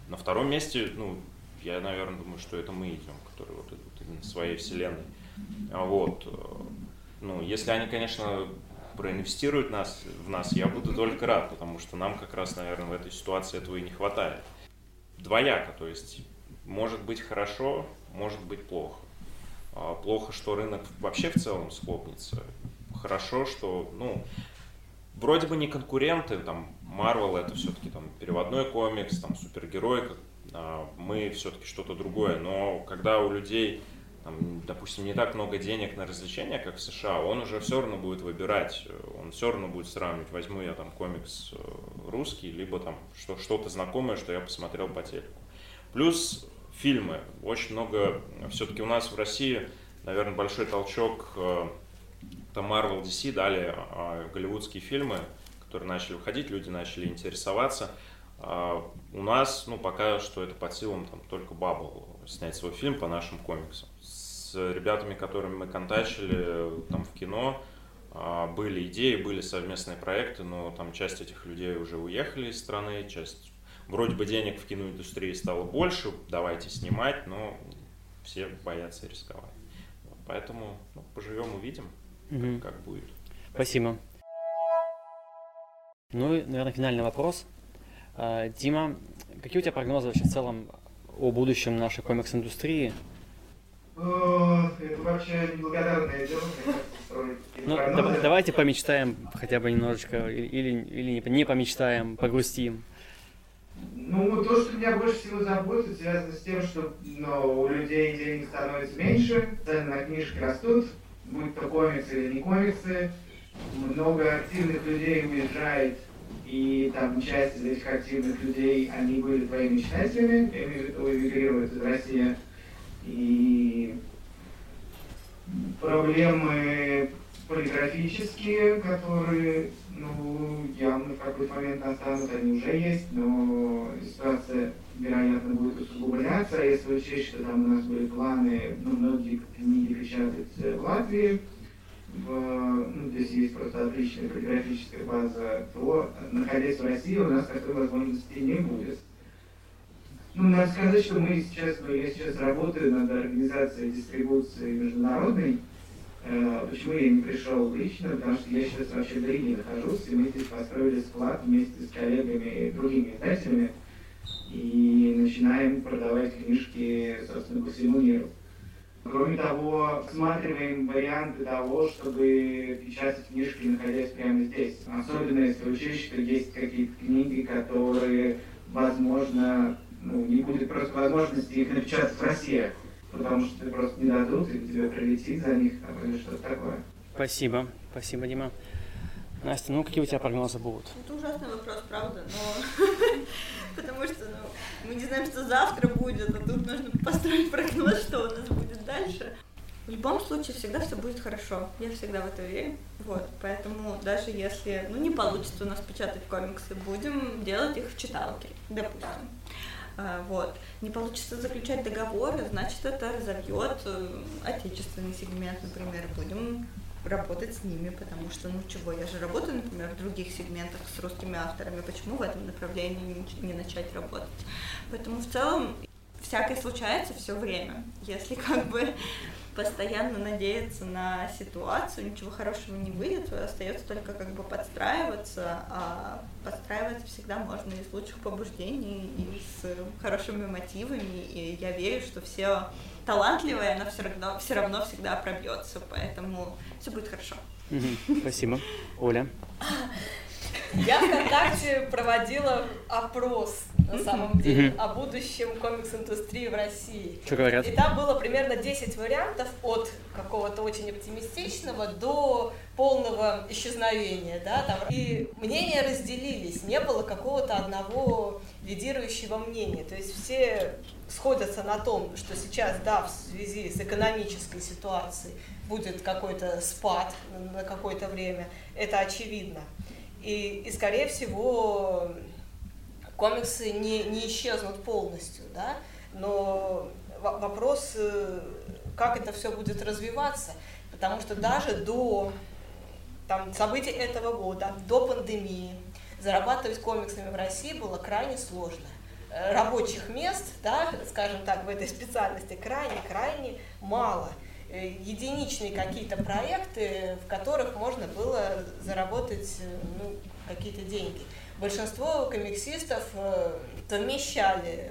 Speaker 6: На втором месте, ну, я, наверное, думаю, что это мы идем, которые вот идут именно своей вселенной. Вот. Ну, если они, конечно, проинвестируют нас, в нас, я буду только рад, потому что нам как раз, наверное, в этой ситуации этого и не хватает. Двояко, то есть может быть хорошо, может быть плохо. А плохо, что рынок вообще в целом схлопнется. Хорошо, что, ну, вроде бы не конкуренты, там, Marvel это все-таки там переводной комикс, там, супергерой, а мы все-таки что-то другое, но когда у людей там, допустим, не так много денег на развлечения, как в США, он уже все равно будет выбирать, он все равно будет сравнивать, возьму я там комикс э, русский, либо там что, что-то знакомое, что я посмотрел по телеку. Плюс фильмы. Очень много, все-таки у нас в России, наверное, большой толчок там Marvel DC дали голливудские фильмы, которые начали выходить, люди начали интересоваться. А у нас, ну, пока что это под силам там только Bubble снять свой фильм по нашим комиксам ребятами, которыми мы контачили там в кино, а, были идеи, были совместные проекты, но там часть этих людей уже уехали из страны, часть вроде бы денег в киноиндустрии стало больше, давайте снимать, но все боятся рисковать. Поэтому ну, поживем, увидим, угу. как, как будет.
Speaker 1: Спасибо. Ну и, наверное, финальный вопрос. А, Дима, какие у тебя прогнозы вообще в целом о будущем нашей комикс-индустрии?
Speaker 3: Это вообще неблагодарное дело,
Speaker 1: ну, да, давайте помечтаем хотя бы немножечко, или, или не помечтаем, погрустим.
Speaker 3: Ну, то, что меня больше всего заботит, связано с тем, что ну, у людей денег становится меньше, цены на книжки растут, будь то комиксы или не комиксы, много активных людей уезжает, и там часть из этих активных людей, они были твоими читателями, эмигрируют из России, и проблемы полиграфические, которые, ну, явно в какой-то момент настанут, они уже есть, но ситуация, вероятно, будет усугубляться, если учесть, что там у нас были планы, ну, многие книги печатать в Латвии, в, ну, здесь есть просто отличная полиграфическая база, то, находясь в России, у нас такой возможности не будет. Ну, надо сказать, что мы сейчас, ну, я сейчас работаю над организацией дистрибуции международной. Э, почему я не пришел лично? Потому что я сейчас вообще в Риге нахожусь, и мы здесь построили склад вместе с коллегами, другими издателями, и начинаем продавать книжки, собственно, по всему миру. Кроме того, рассматриваем варианты того, чтобы печатать книжки, находясь прямо здесь. Особенно если учесть, что есть какие-то книги, которые, возможно, ну, не будет просто возможности их напечатать в России, потому что просто не дадут, и тебе прилетит за них там, или что-то такое.
Speaker 1: Спасибо, спасибо, Дима. Настя, ну какие у тебя прогнозы будут?
Speaker 2: Это ужасный вопрос, правда, но [laughs] потому что ну, мы не знаем, что завтра будет, а тут нужно построить прогноз, что у нас будет дальше. В любом случае всегда все будет хорошо. Я всегда в это верю. Вот, поэтому даже если ну, не получится у нас печатать комиксы, будем делать их в читалке, допустим. А, вот. Не получится заключать договоры, значит, это разовьет э, отечественный сегмент, например, будем работать с ними, потому что, ну чего, я же работаю, например, в других сегментах с русскими авторами, почему в этом направлении не начать работать? Поэтому в целом всякое случается все время. Если как бы постоянно надеяться на ситуацию, ничего хорошего не выйдет, остается только как бы подстраиваться, а подстраиваться всегда можно из лучших побуждений и с хорошими мотивами, и я верю, что все талантливое, оно все равно, все равно всегда пробьется, поэтому все будет хорошо.
Speaker 1: Спасибо. Оля? [laughs]
Speaker 4: Я ВКонтакте проводила опрос, на самом деле, о будущем комикс-индустрии в России.
Speaker 1: Что говорят?
Speaker 4: И там было примерно 10 вариантов от какого-то очень оптимистичного до полного исчезновения, да, там. И мнения разделились, не было какого-то одного лидирующего мнения. То есть все сходятся на том, что сейчас, да, в связи с экономической ситуацией будет какой-то спад на какое-то время, это очевидно. И, и скорее всего, комиксы не, не исчезнут полностью, да, но вопрос, э, как это все будет развиваться, потому что даже до там, событий этого года, до пандемии, зарабатывать комиксами в России было крайне сложно. Э, рабочих мест, да, скажем так, в этой специальности крайне-крайне мало. Э, единичные какие-то проекты, в которых можно было заработать э, ну, какие-то деньги. Большинство комиксистов совмещали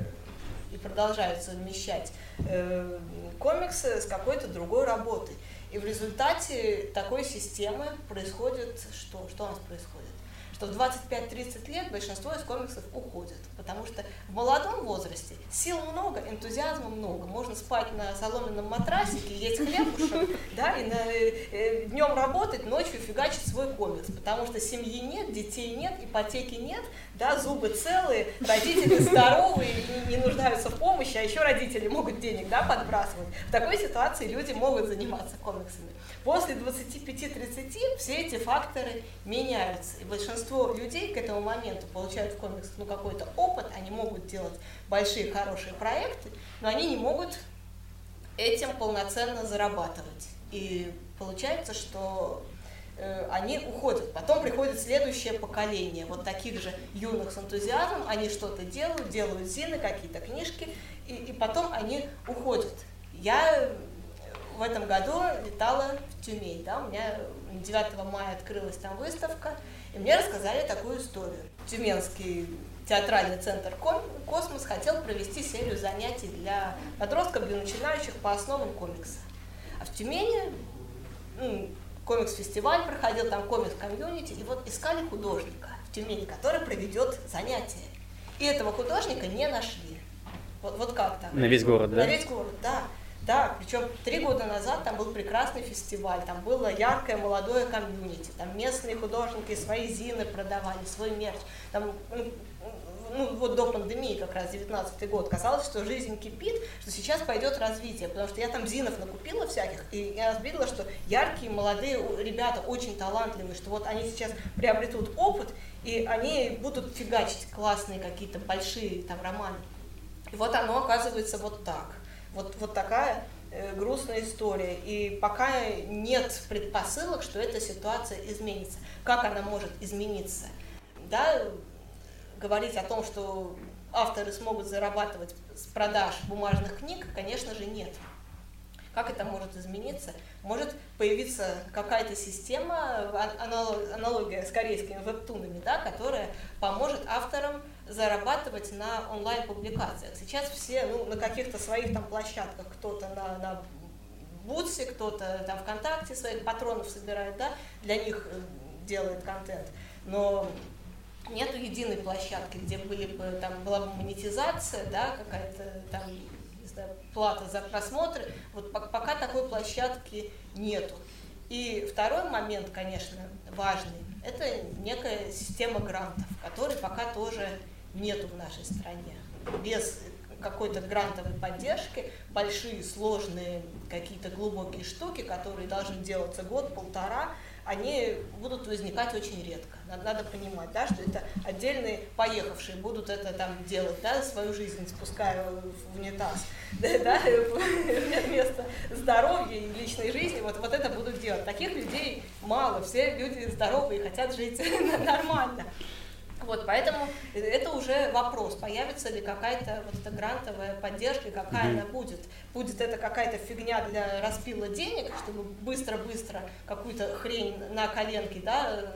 Speaker 4: и продолжают совмещать комиксы с какой-то другой работой. И в результате такой системы происходит что? Что у нас происходит? Что в 25-30 лет большинство из комиксов уходят, потому что в молодом возрасте сил много, энтузиазма много, можно спать на соломенном матрасике, есть хлебушек, да, и на, э, днем работать, ночью фигачить свой комикс, потому что семьи нет, детей нет, ипотеки нет, да, зубы целые, родители здоровые, не, не нуждаются в помощи, а еще родители могут денег, да, подбрасывать. В такой ситуации люди могут заниматься комиксами. После 25-30 все эти факторы меняются. И большинство людей к этому моменту получают в комиксах ну, какой-то опыт, они могут делать большие хорошие проекты, но они не могут этим полноценно зарабатывать. И получается, что э, они уходят. Потом приходит следующее поколение, вот таких же юных с энтузиазмом, они что-то делают, делают зины, какие-то книжки, и, и потом они уходят. Я в этом году летала в Тюмень, да, у меня 9 мая открылась там выставка, и мне рассказали такую историю. Тюменский театральный центр «Космос» хотел провести серию занятий для подростков, для начинающих по основам комикса. А в Тюмени ну, комикс-фестиваль проходил, там комикс-комьюнити, и вот искали художника в Тюмени, который проведет занятия. И этого художника не нашли. Вот, вот как так?
Speaker 1: На весь город, да?
Speaker 4: На весь город, да. Да, причем три года назад там был прекрасный фестиваль, там было яркое молодое комьюнити, там местные художники свои зины продавали, свой мерч. Там, ну, вот до пандемии, как раз 19 год, казалось, что жизнь кипит, что сейчас пойдет развитие, потому что я там зинов накупила всяких, и я видела, что яркие молодые ребята, очень талантливые, что вот они сейчас приобретут опыт, и они будут фигачить классные какие-то большие там романы. И вот оно оказывается вот так. Вот, вот такая э, грустная история. И пока нет предпосылок, что эта ситуация изменится. Как она может измениться? Да, говорить о том, что авторы смогут зарабатывать с продаж бумажных книг, конечно же, нет. Как это может измениться? Может появиться какая-то система, аналогия с корейскими вебтунами, да, которая поможет авторам зарабатывать на онлайн-публикациях. Сейчас все ну, на каких-то своих там площадках, кто-то на, на Бутсе, кто-то там ВКонтакте своих патронов собирает, да, для них э, делает контент. Но нету единой площадки, где были бы, там была бы монетизация, да, какая-то там знаю, плата за просмотры. Вот пока такой площадки нету. И второй момент, конечно, важный, это некая система грантов, которой пока тоже нету в нашей стране. Без какой-то грантовой поддержки, большие, сложные, какие-то глубокие штуки, которые должны делаться год-полтора, они будут возникать очень редко. Надо, понимать, да, что это отдельные поехавшие будут это там делать, да, свою жизнь спуская в унитаз, [laughs] да, да, вместо здоровья и личной жизни, вот, вот это будут делать. Таких людей мало, все люди здоровые и хотят жить [laughs] нормально. Вот, поэтому это уже вопрос, появится ли какая-то вот эта грантовая поддержка, какая mm-hmm. она будет. Будет это какая-то фигня для распила денег, чтобы быстро-быстро какую-то хрень на коленке, да,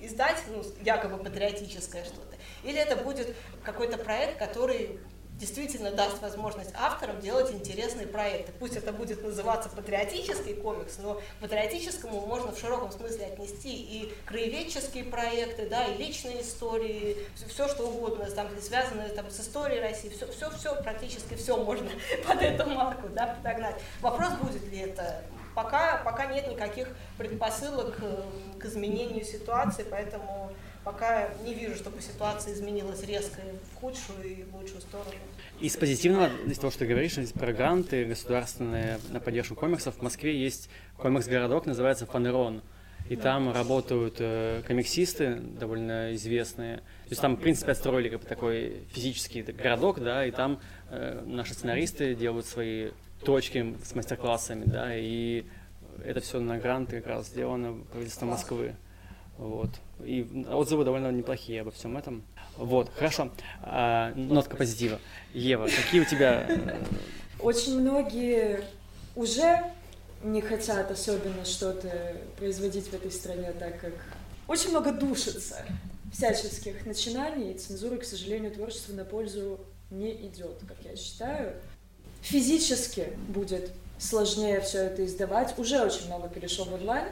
Speaker 4: издать, ну, якобы патриотическое что-то. Или это будет какой-то проект, который действительно даст возможность авторам делать интересные проекты. Пусть это будет называться патриотический комикс, но патриотическому можно в широком смысле отнести и краеведческие проекты, да, и личные истории, все, все что угодно, там, связанное там, с историей России, все, все, все, практически все можно [laughs] под эту марку да, подогнать. Вопрос, будет ли это пока, пока нет никаких предпосылок э, к изменению ситуации, поэтому пока не вижу, чтобы ситуация изменилась резко в худшую и в лучшую сторону.
Speaker 1: Из позитивного, из того, что ты говоришь, про гранты государственные на поддержку комиксов, в Москве есть комикс-городок, называется Фанерон. И там работают э, комиксисты довольно известные. То есть там, в принципе, отстроили как бы такой физический городок, да, и там э, наши сценаристы делают свои точки с мастер-классами, да, и это все на гранты как раз сделано правительством Москвы. Вот. И отзывы довольно неплохие обо всем этом. Вот, хорошо. А, нотка позитива. Ева, какие у тебя... Э,
Speaker 5: Очень многие уже не хотят особенно что-то производить в этой стране, так как очень много душится всяческих начинаний, и цензура, к сожалению, творчеству на пользу не идет, как я считаю. Физически будет сложнее все это издавать. Уже очень много перешло в онлайн,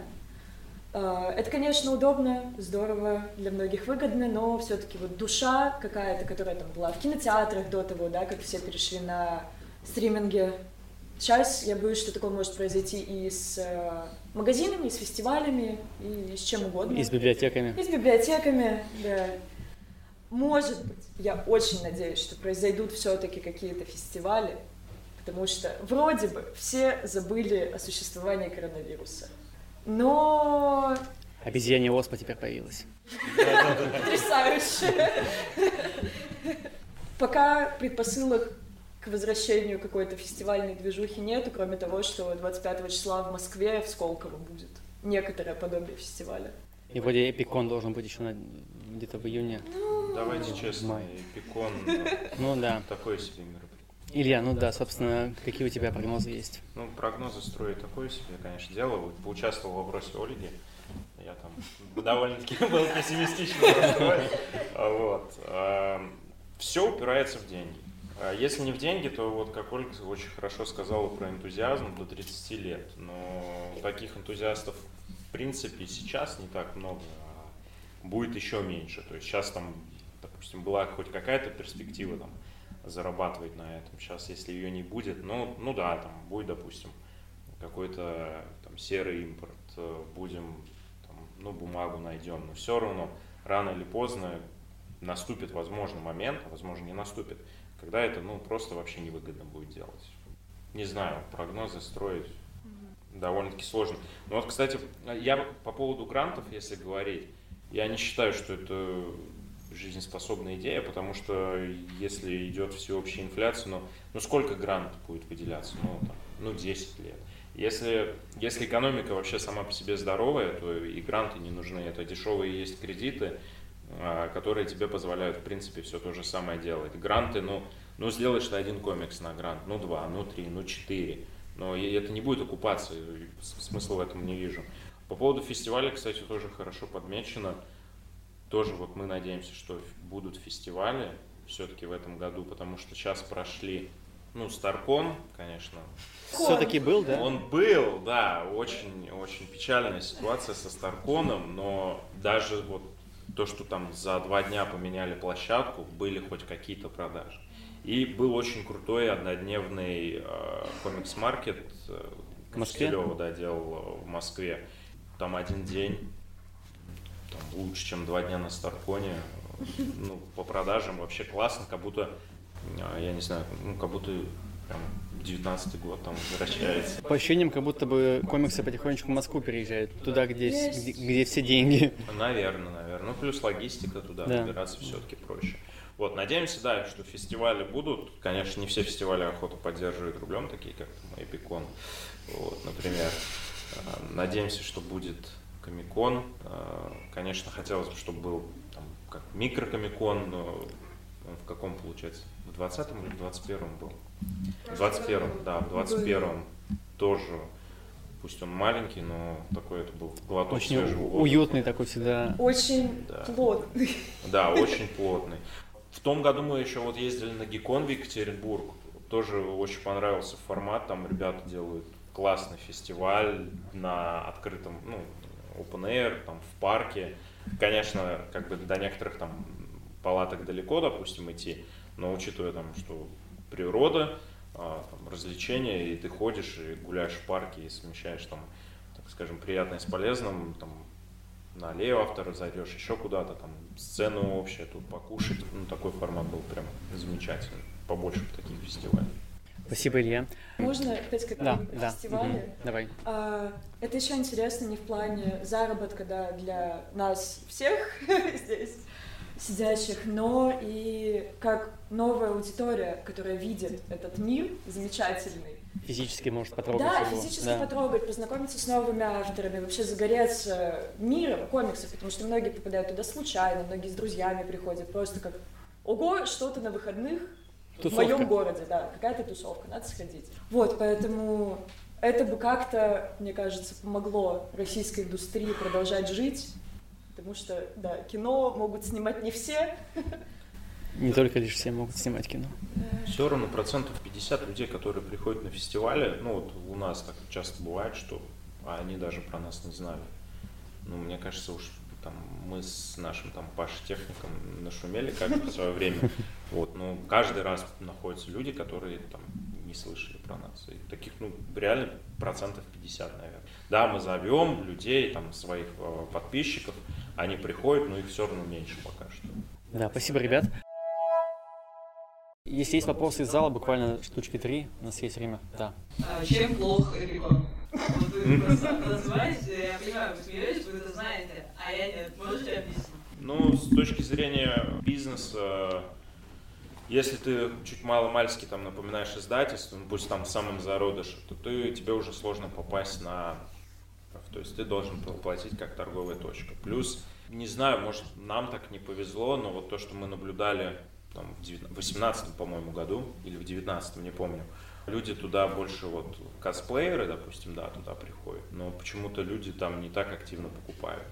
Speaker 5: это, конечно, удобно, здорово, для многих выгодно, но все-таки вот душа какая-то, которая там была в кинотеатрах до того, да, как все перешли на стриминги. Сейчас я боюсь, что такое может произойти и с э, магазинами, и с фестивалями, и с чем угодно.
Speaker 1: И с библиотеками.
Speaker 5: И с библиотеками, да. Может быть, я очень надеюсь, что произойдут все-таки какие-то фестивали, потому что вроде бы все забыли о существовании коронавируса. Но...
Speaker 1: Обезьянья оспа теперь появилась.
Speaker 5: Потрясающе. Пока предпосылок к возвращению какой-то фестивальной движухи нету, кроме того, что 25 числа в Москве в Сколково будет некоторое подобие фестиваля.
Speaker 1: И вроде Эпикон должен быть еще на... где-то в июне.
Speaker 6: Ну, Давайте честно, Эпикон
Speaker 1: ну, да.
Speaker 6: такой себе мероприятие.
Speaker 1: Илья, ну да, собственно, какие у тебя прогнозы есть?
Speaker 6: Ну, прогнозы строить такое себе, конечно, дело. Вот поучаствовал в вопросе Ольги. Я там довольно-таки [laughs] был пессимистично настроен. Вот. Все упирается в деньги. А если не в деньги, то вот как Ольга очень хорошо сказала про энтузиазм до 30 лет. Но таких энтузиастов в принципе сейчас не так много, а будет еще меньше. То есть сейчас там, допустим, была хоть какая-то перспектива там зарабатывать на этом. Сейчас, если ее не будет, ну, ну да, там будет, допустим, какой-то там серый импорт, э, будем, там, ну, бумагу найдем, но все равно рано или поздно наступит, возможно, момент, а возможно, не наступит, когда это, ну, просто вообще невыгодно будет делать. Не знаю, прогнозы строить довольно-таки сложно. Но вот, кстати, я по поводу грантов, если говорить, я не считаю, что это жизнеспособная идея, потому что если идет всеобщая инфляция, ну, ну сколько грантов будет выделяться? Ну, там, ну 10 лет. Если, если экономика вообще сама по себе здоровая, то и гранты не нужны. Это дешевые есть кредиты, а, которые тебе позволяют, в принципе, все то же самое делать. Гранты, ну, ну сделаешь ты один комикс на грант, ну два, ну три, ну четыре. Но это не будет окупаться, смысла в этом не вижу. По поводу фестиваля, кстати, тоже хорошо подмечено. Тоже вот мы надеемся, что будут фестивали все-таки в этом году, потому что сейчас прошли, ну, Старкон, конечно.
Speaker 1: Все-таки был, да?
Speaker 6: Он был, да, очень, очень печальная ситуация со Старконом, но даже вот то, что там за два дня поменяли площадку, были хоть какие-то продажи. И был очень крутой однодневный э, комикс-маркет, э, Костелева, да, делал в Москве. Там один день, там, лучше, чем два дня на Старконе. Ну, по продажам вообще классно, как будто, э, я не знаю, ну, как будто прям 19 год там возвращается.
Speaker 1: По ощущениям, как будто бы комиксы потихонечку в Москву переезжают, туда, где, где, где все деньги.
Speaker 6: Наверное, наверное. Ну, плюс логистика туда да. добираться все-таки проще. Вот, надеемся, да, что фестивали будут. Конечно, не все фестивали охоту поддерживают рублем, такие как там Эпикон, вот, например. А, надеемся, что будет Комикон. А, конечно, хотелось бы, чтобы был там, как микрокомикон, но в каком, получается, в 20-м или в 21-м был? В 21-м, да, в 21-м тоже пусть он маленький, но такой это был глоток
Speaker 1: очень свежего уютный такой всегда.
Speaker 5: Очень да. плотный.
Speaker 6: Да, очень плотный. В том году мы еще вот ездили на Гикон в Екатеринбург. Тоже очень понравился формат. Там ребята делают классный фестиваль на открытом, ну, open air, там в парке. Конечно, как бы до некоторых там палаток далеко, допустим, идти, но учитывая там, что природа, а, там, развлечения, и ты ходишь и гуляешь в парке и совмещаешь там, так скажем, приятное с полезным, там, на аллею автора зайдешь, еще куда-то, там, сцену общая, тут покушать. Ну, такой формат был прям замечательный. Побольше таких фестивалей.
Speaker 1: Спасибо, Илья.
Speaker 5: Можно опять как
Speaker 1: да,
Speaker 5: да. фестивале?
Speaker 1: Угу. Давай.
Speaker 5: А, это еще интересно не в плане заработка да, для нас всех [laughs] здесь сидящих, но и как новая аудитория, которая видит этот мир замечательный,
Speaker 1: физически может потрогать
Speaker 5: Да,
Speaker 1: его.
Speaker 5: физически да. потрогать, познакомиться с новыми авторами, вообще загореться миром комиксов, потому что многие попадают туда случайно, многие с друзьями приходят, просто как «Ого, что-то на выходных тусовка. в моем городе, да, какая-то тусовка, надо сходить». Вот, поэтому это бы как-то, мне кажется, помогло российской индустрии продолжать жить, потому что, да, кино могут снимать не все,
Speaker 1: Не только лишь все могут снимать кино.
Speaker 6: Все равно процентов 50 людей, которые приходят на фестивали, ну вот у нас так часто бывает, что они даже про нас не знали. Ну, мне кажется, уж там мы с нашим там Пашей техником нашумели как-то в свое время. Вот, но каждый раз находятся люди, которые там не слышали про нас. И таких, ну, реально процентов 50, наверное. Да, мы зовем людей, там, своих э, подписчиков, они приходят, но их все равно меньше пока что.
Speaker 1: Да, спасибо, ребят. Если есть вопросы из зала, буквально штучки три, у нас есть время. Да.
Speaker 7: А чем плох Эпикон? Вот вы [laughs] просто называете, я понимаю, вы смеетесь, вы это я нет. Можете объяснить?
Speaker 6: Ну, с точки зрения бизнеса, если ты чуть мало-мальски там напоминаешь издательство, ну, пусть там самым зародыш, то ты, тебе уже сложно попасть на... То есть ты должен платить как торговая точка. Плюс, не знаю, может, нам так не повезло, но вот то, что мы наблюдали там, в 18 по-моему, году, или в 19 не помню, Люди туда больше вот косплееры, допустим, да, туда приходят, но почему-то люди там не так активно покупают.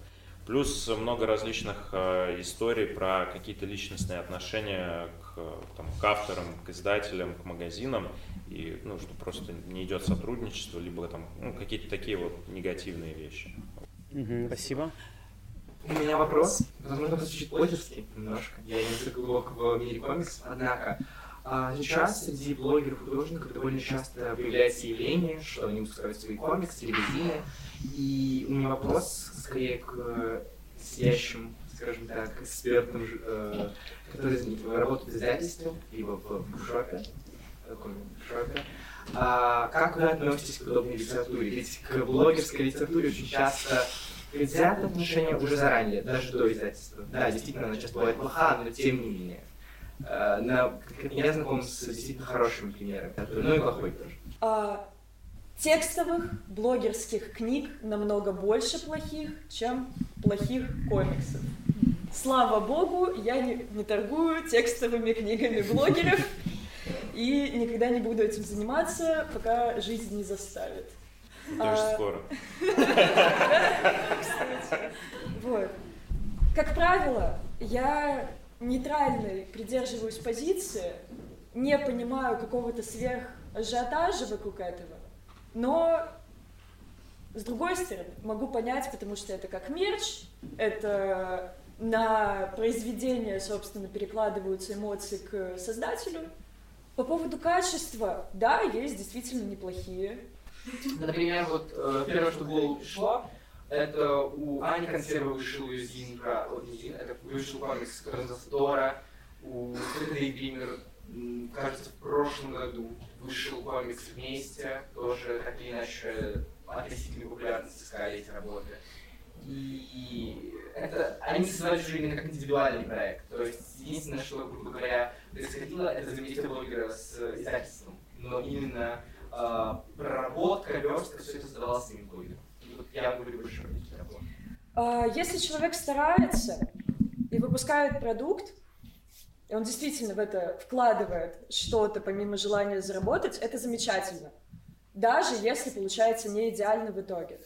Speaker 6: Плюс много различных э, историй про какие-то личностные отношения к, там, к авторам, к издателям, к магазинам, и ну, что просто не идет сотрудничество, либо там ну, какие-то такие вот негативные вещи.
Speaker 1: Спасибо.
Speaker 8: У меня вопрос, возможно, прозвучит блогерский немножко. Я не настолько глубок в мире комиксов, однако а, сейчас среди блогеров художников довольно часто появляется явление, что они выпускают свои комиксы, ревизины. И у меня вопрос скорее к э, сидящим, скажем так, экспертам, э, которые работают в издательстве, либо в букшопе. А, как вы относитесь к подобной литературе? Ведь к блогерской литературе очень часто предвзят отношение уже заранее, даже до издательства. Да, действительно, она часто бывает плоха, но тем не менее. Э, На, я знаком с действительно хорошими примерами, ну и плохой тоже.
Speaker 5: А, текстовых блогерских книг намного больше плохих, чем плохих комиксов. Слава богу, я не, не торгую текстовыми книгами блогеров [laughs] и никогда не буду этим заниматься, пока жизнь не заставит.
Speaker 6: Даже
Speaker 5: А,
Speaker 6: скоро. [laughs]
Speaker 5: Вот. Как правило, я нейтральной придерживаюсь позиции, не понимаю какого-то сверх ажиотажа вокруг этого, но с другой стороны, могу понять, потому что это как мерч, это на произведение, собственно, перекладываются эмоции к создателю. По поводу качества, да, есть действительно неплохие.
Speaker 8: Например, вот э, первое, что в голову это у Ани Консервы вышел ее Зин про... вот не Зин, это вышел назывался Дора. У Светлей Гример, кажется, в прошлом году вышел комикс вместе, тоже так или иначе относительно популярность искали эти работы. И это, они создавали уже именно как индивидуальный проект. То есть единственное, что, грубо говоря, происходило, это взаимодействие блогера с издательством. Но именно а, проработка, верстка, все это создавалось самим блогером. И вот я говорю больше про такие работы.
Speaker 5: А, Если человек старается и выпускает продукт, и он действительно в это вкладывает что-то помимо желания заработать, это замечательно. Даже если получается не идеально в итоге.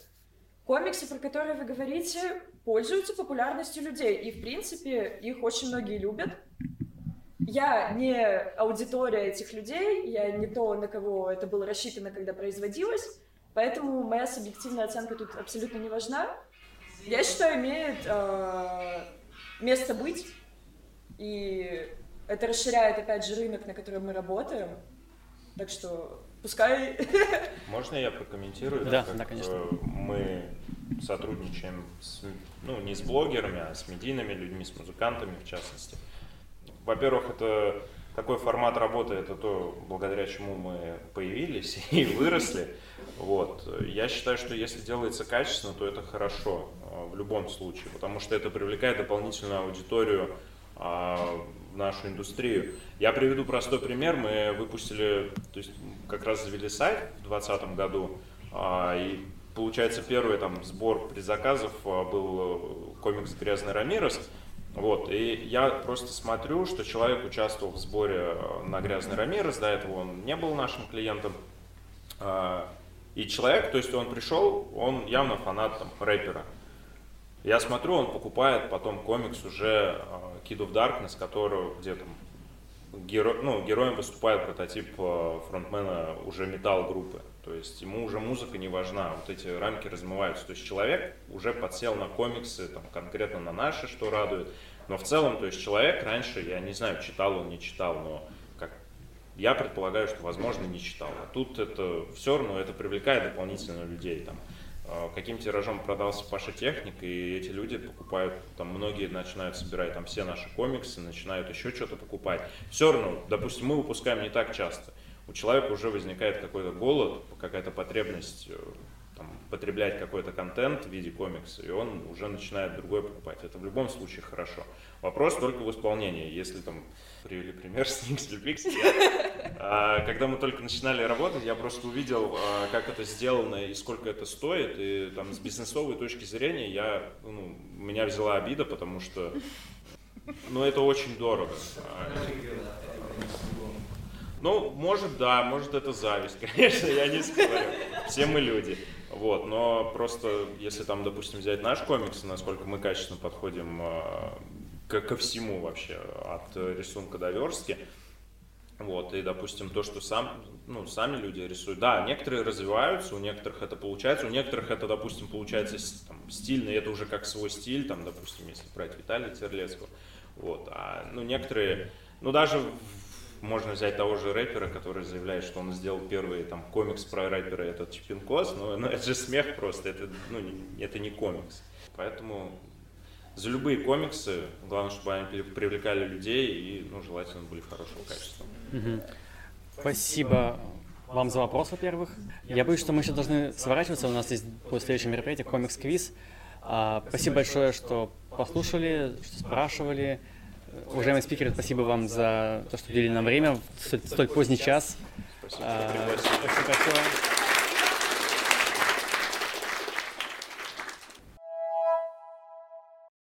Speaker 5: Комиксы, про которые вы говорите, пользуются популярностью людей, и в принципе их очень многие любят. Я не аудитория этих людей, я не то, на кого это было рассчитано, когда производилось, поэтому моя субъективная оценка тут абсолютно не важна. Я считаю, имеет э, место быть, и это расширяет, опять же, рынок, на котором мы работаем. Так что пускай... [laughs]
Speaker 6: Можно я прокомментирую?
Speaker 1: Да,
Speaker 6: как,
Speaker 1: да, конечно.
Speaker 6: э, Мы сотрудничаем с, ну, не с блогерами, а с медийными людьми, с музыкантами в частности. Во-первых, это такой формат работы, это то, благодаря чему мы появились [laughs] и выросли. Вот. Я считаю, что если делается качественно, то это хорошо э, в любом случае, потому что это привлекает дополнительную аудиторию в нашу индустрию. Я приведу простой пример. Мы выпустили, то есть как раз завели сайт в 2020 году, а, и получается первый там сбор предзаказов а, был э, комикс «Грязный Рамирес». Вот, и я просто смотрю, что человек участвовал в сборе э, на «Грязный Рамирес», до этого он не был нашим клиентом. А, И человек, то есть он пришел, он явно фанат там, рэпера. Я смотрю, он покупает потом комикс уже э, Kid of Darkness, которого где там геро, ну, героем выступает прототип э, фронтмена уже металл-группы. То есть ему уже музыка не важна, вот эти рамки размываются. То есть человек уже подсел на комиксы, там, конкретно на наши, что радует. Но в целом, то есть человек раньше, я не знаю, читал он, не читал, но как я предполагаю, что, возможно, не читал. А тут это все равно это привлекает дополнительно людей. Там, каким тиражом продался Паша Техник, и эти люди покупают, там многие начинают собирать там все наши комиксы, начинают еще что-то покупать. Все равно, допустим, мы выпускаем не так часто. У человека уже возникает какой-то голод, какая-то потребность э, потреблять какой-то контент в виде комикса, и он уже начинает другой покупать. Это в любом случае хорошо. Вопрос только в исполнении. Если там привели пример [laughs] с Nixel Pixel, а, когда мы только начинали работать, я просто увидел, а, как это сделано и сколько это стоит, и там с бизнесовой точки зрения я, ну, меня взяла обида, потому что, ну, это очень дорого. Ну, может, да, может, это зависть, [laughs] конечно, я не спорю. Все мы люди. Вот, но просто, если там, допустим, взять наш комикс, насколько мы качественно подходим э, ко, ко всему вообще, от рисунка до верстки, вот, и, допустим, то, что сам, ну, сами люди рисуют. Да, некоторые развиваются, у некоторых это получается, у некоторых это, допустим, получается там, стильно, и это уже как свой стиль, там, допустим, если брать Виталия Терлецкого. Вот, а, ну, некоторые, ну, даже можно взять того же рэпера, который заявляет, что он сделал первый там комикс про рэпера, этот Чипинкос, но, но это же смех просто, это, ну, это не комикс. Поэтому за любые комиксы, главное, чтобы они привлекали людей и, ну, желательно были хорошего качества.
Speaker 1: Спасибо вам за вопрос, во-первых. Я боюсь, что мы еще должны сворачиваться. У нас есть после следующего мероприятия комикс-квиз. А, спасибо большое, что послушали, что спрашивали. Уважаемые спикеры, спасибо вам за то, что уделили нам время в столь, поздний час.
Speaker 6: Спасибо,
Speaker 1: спасибо большое.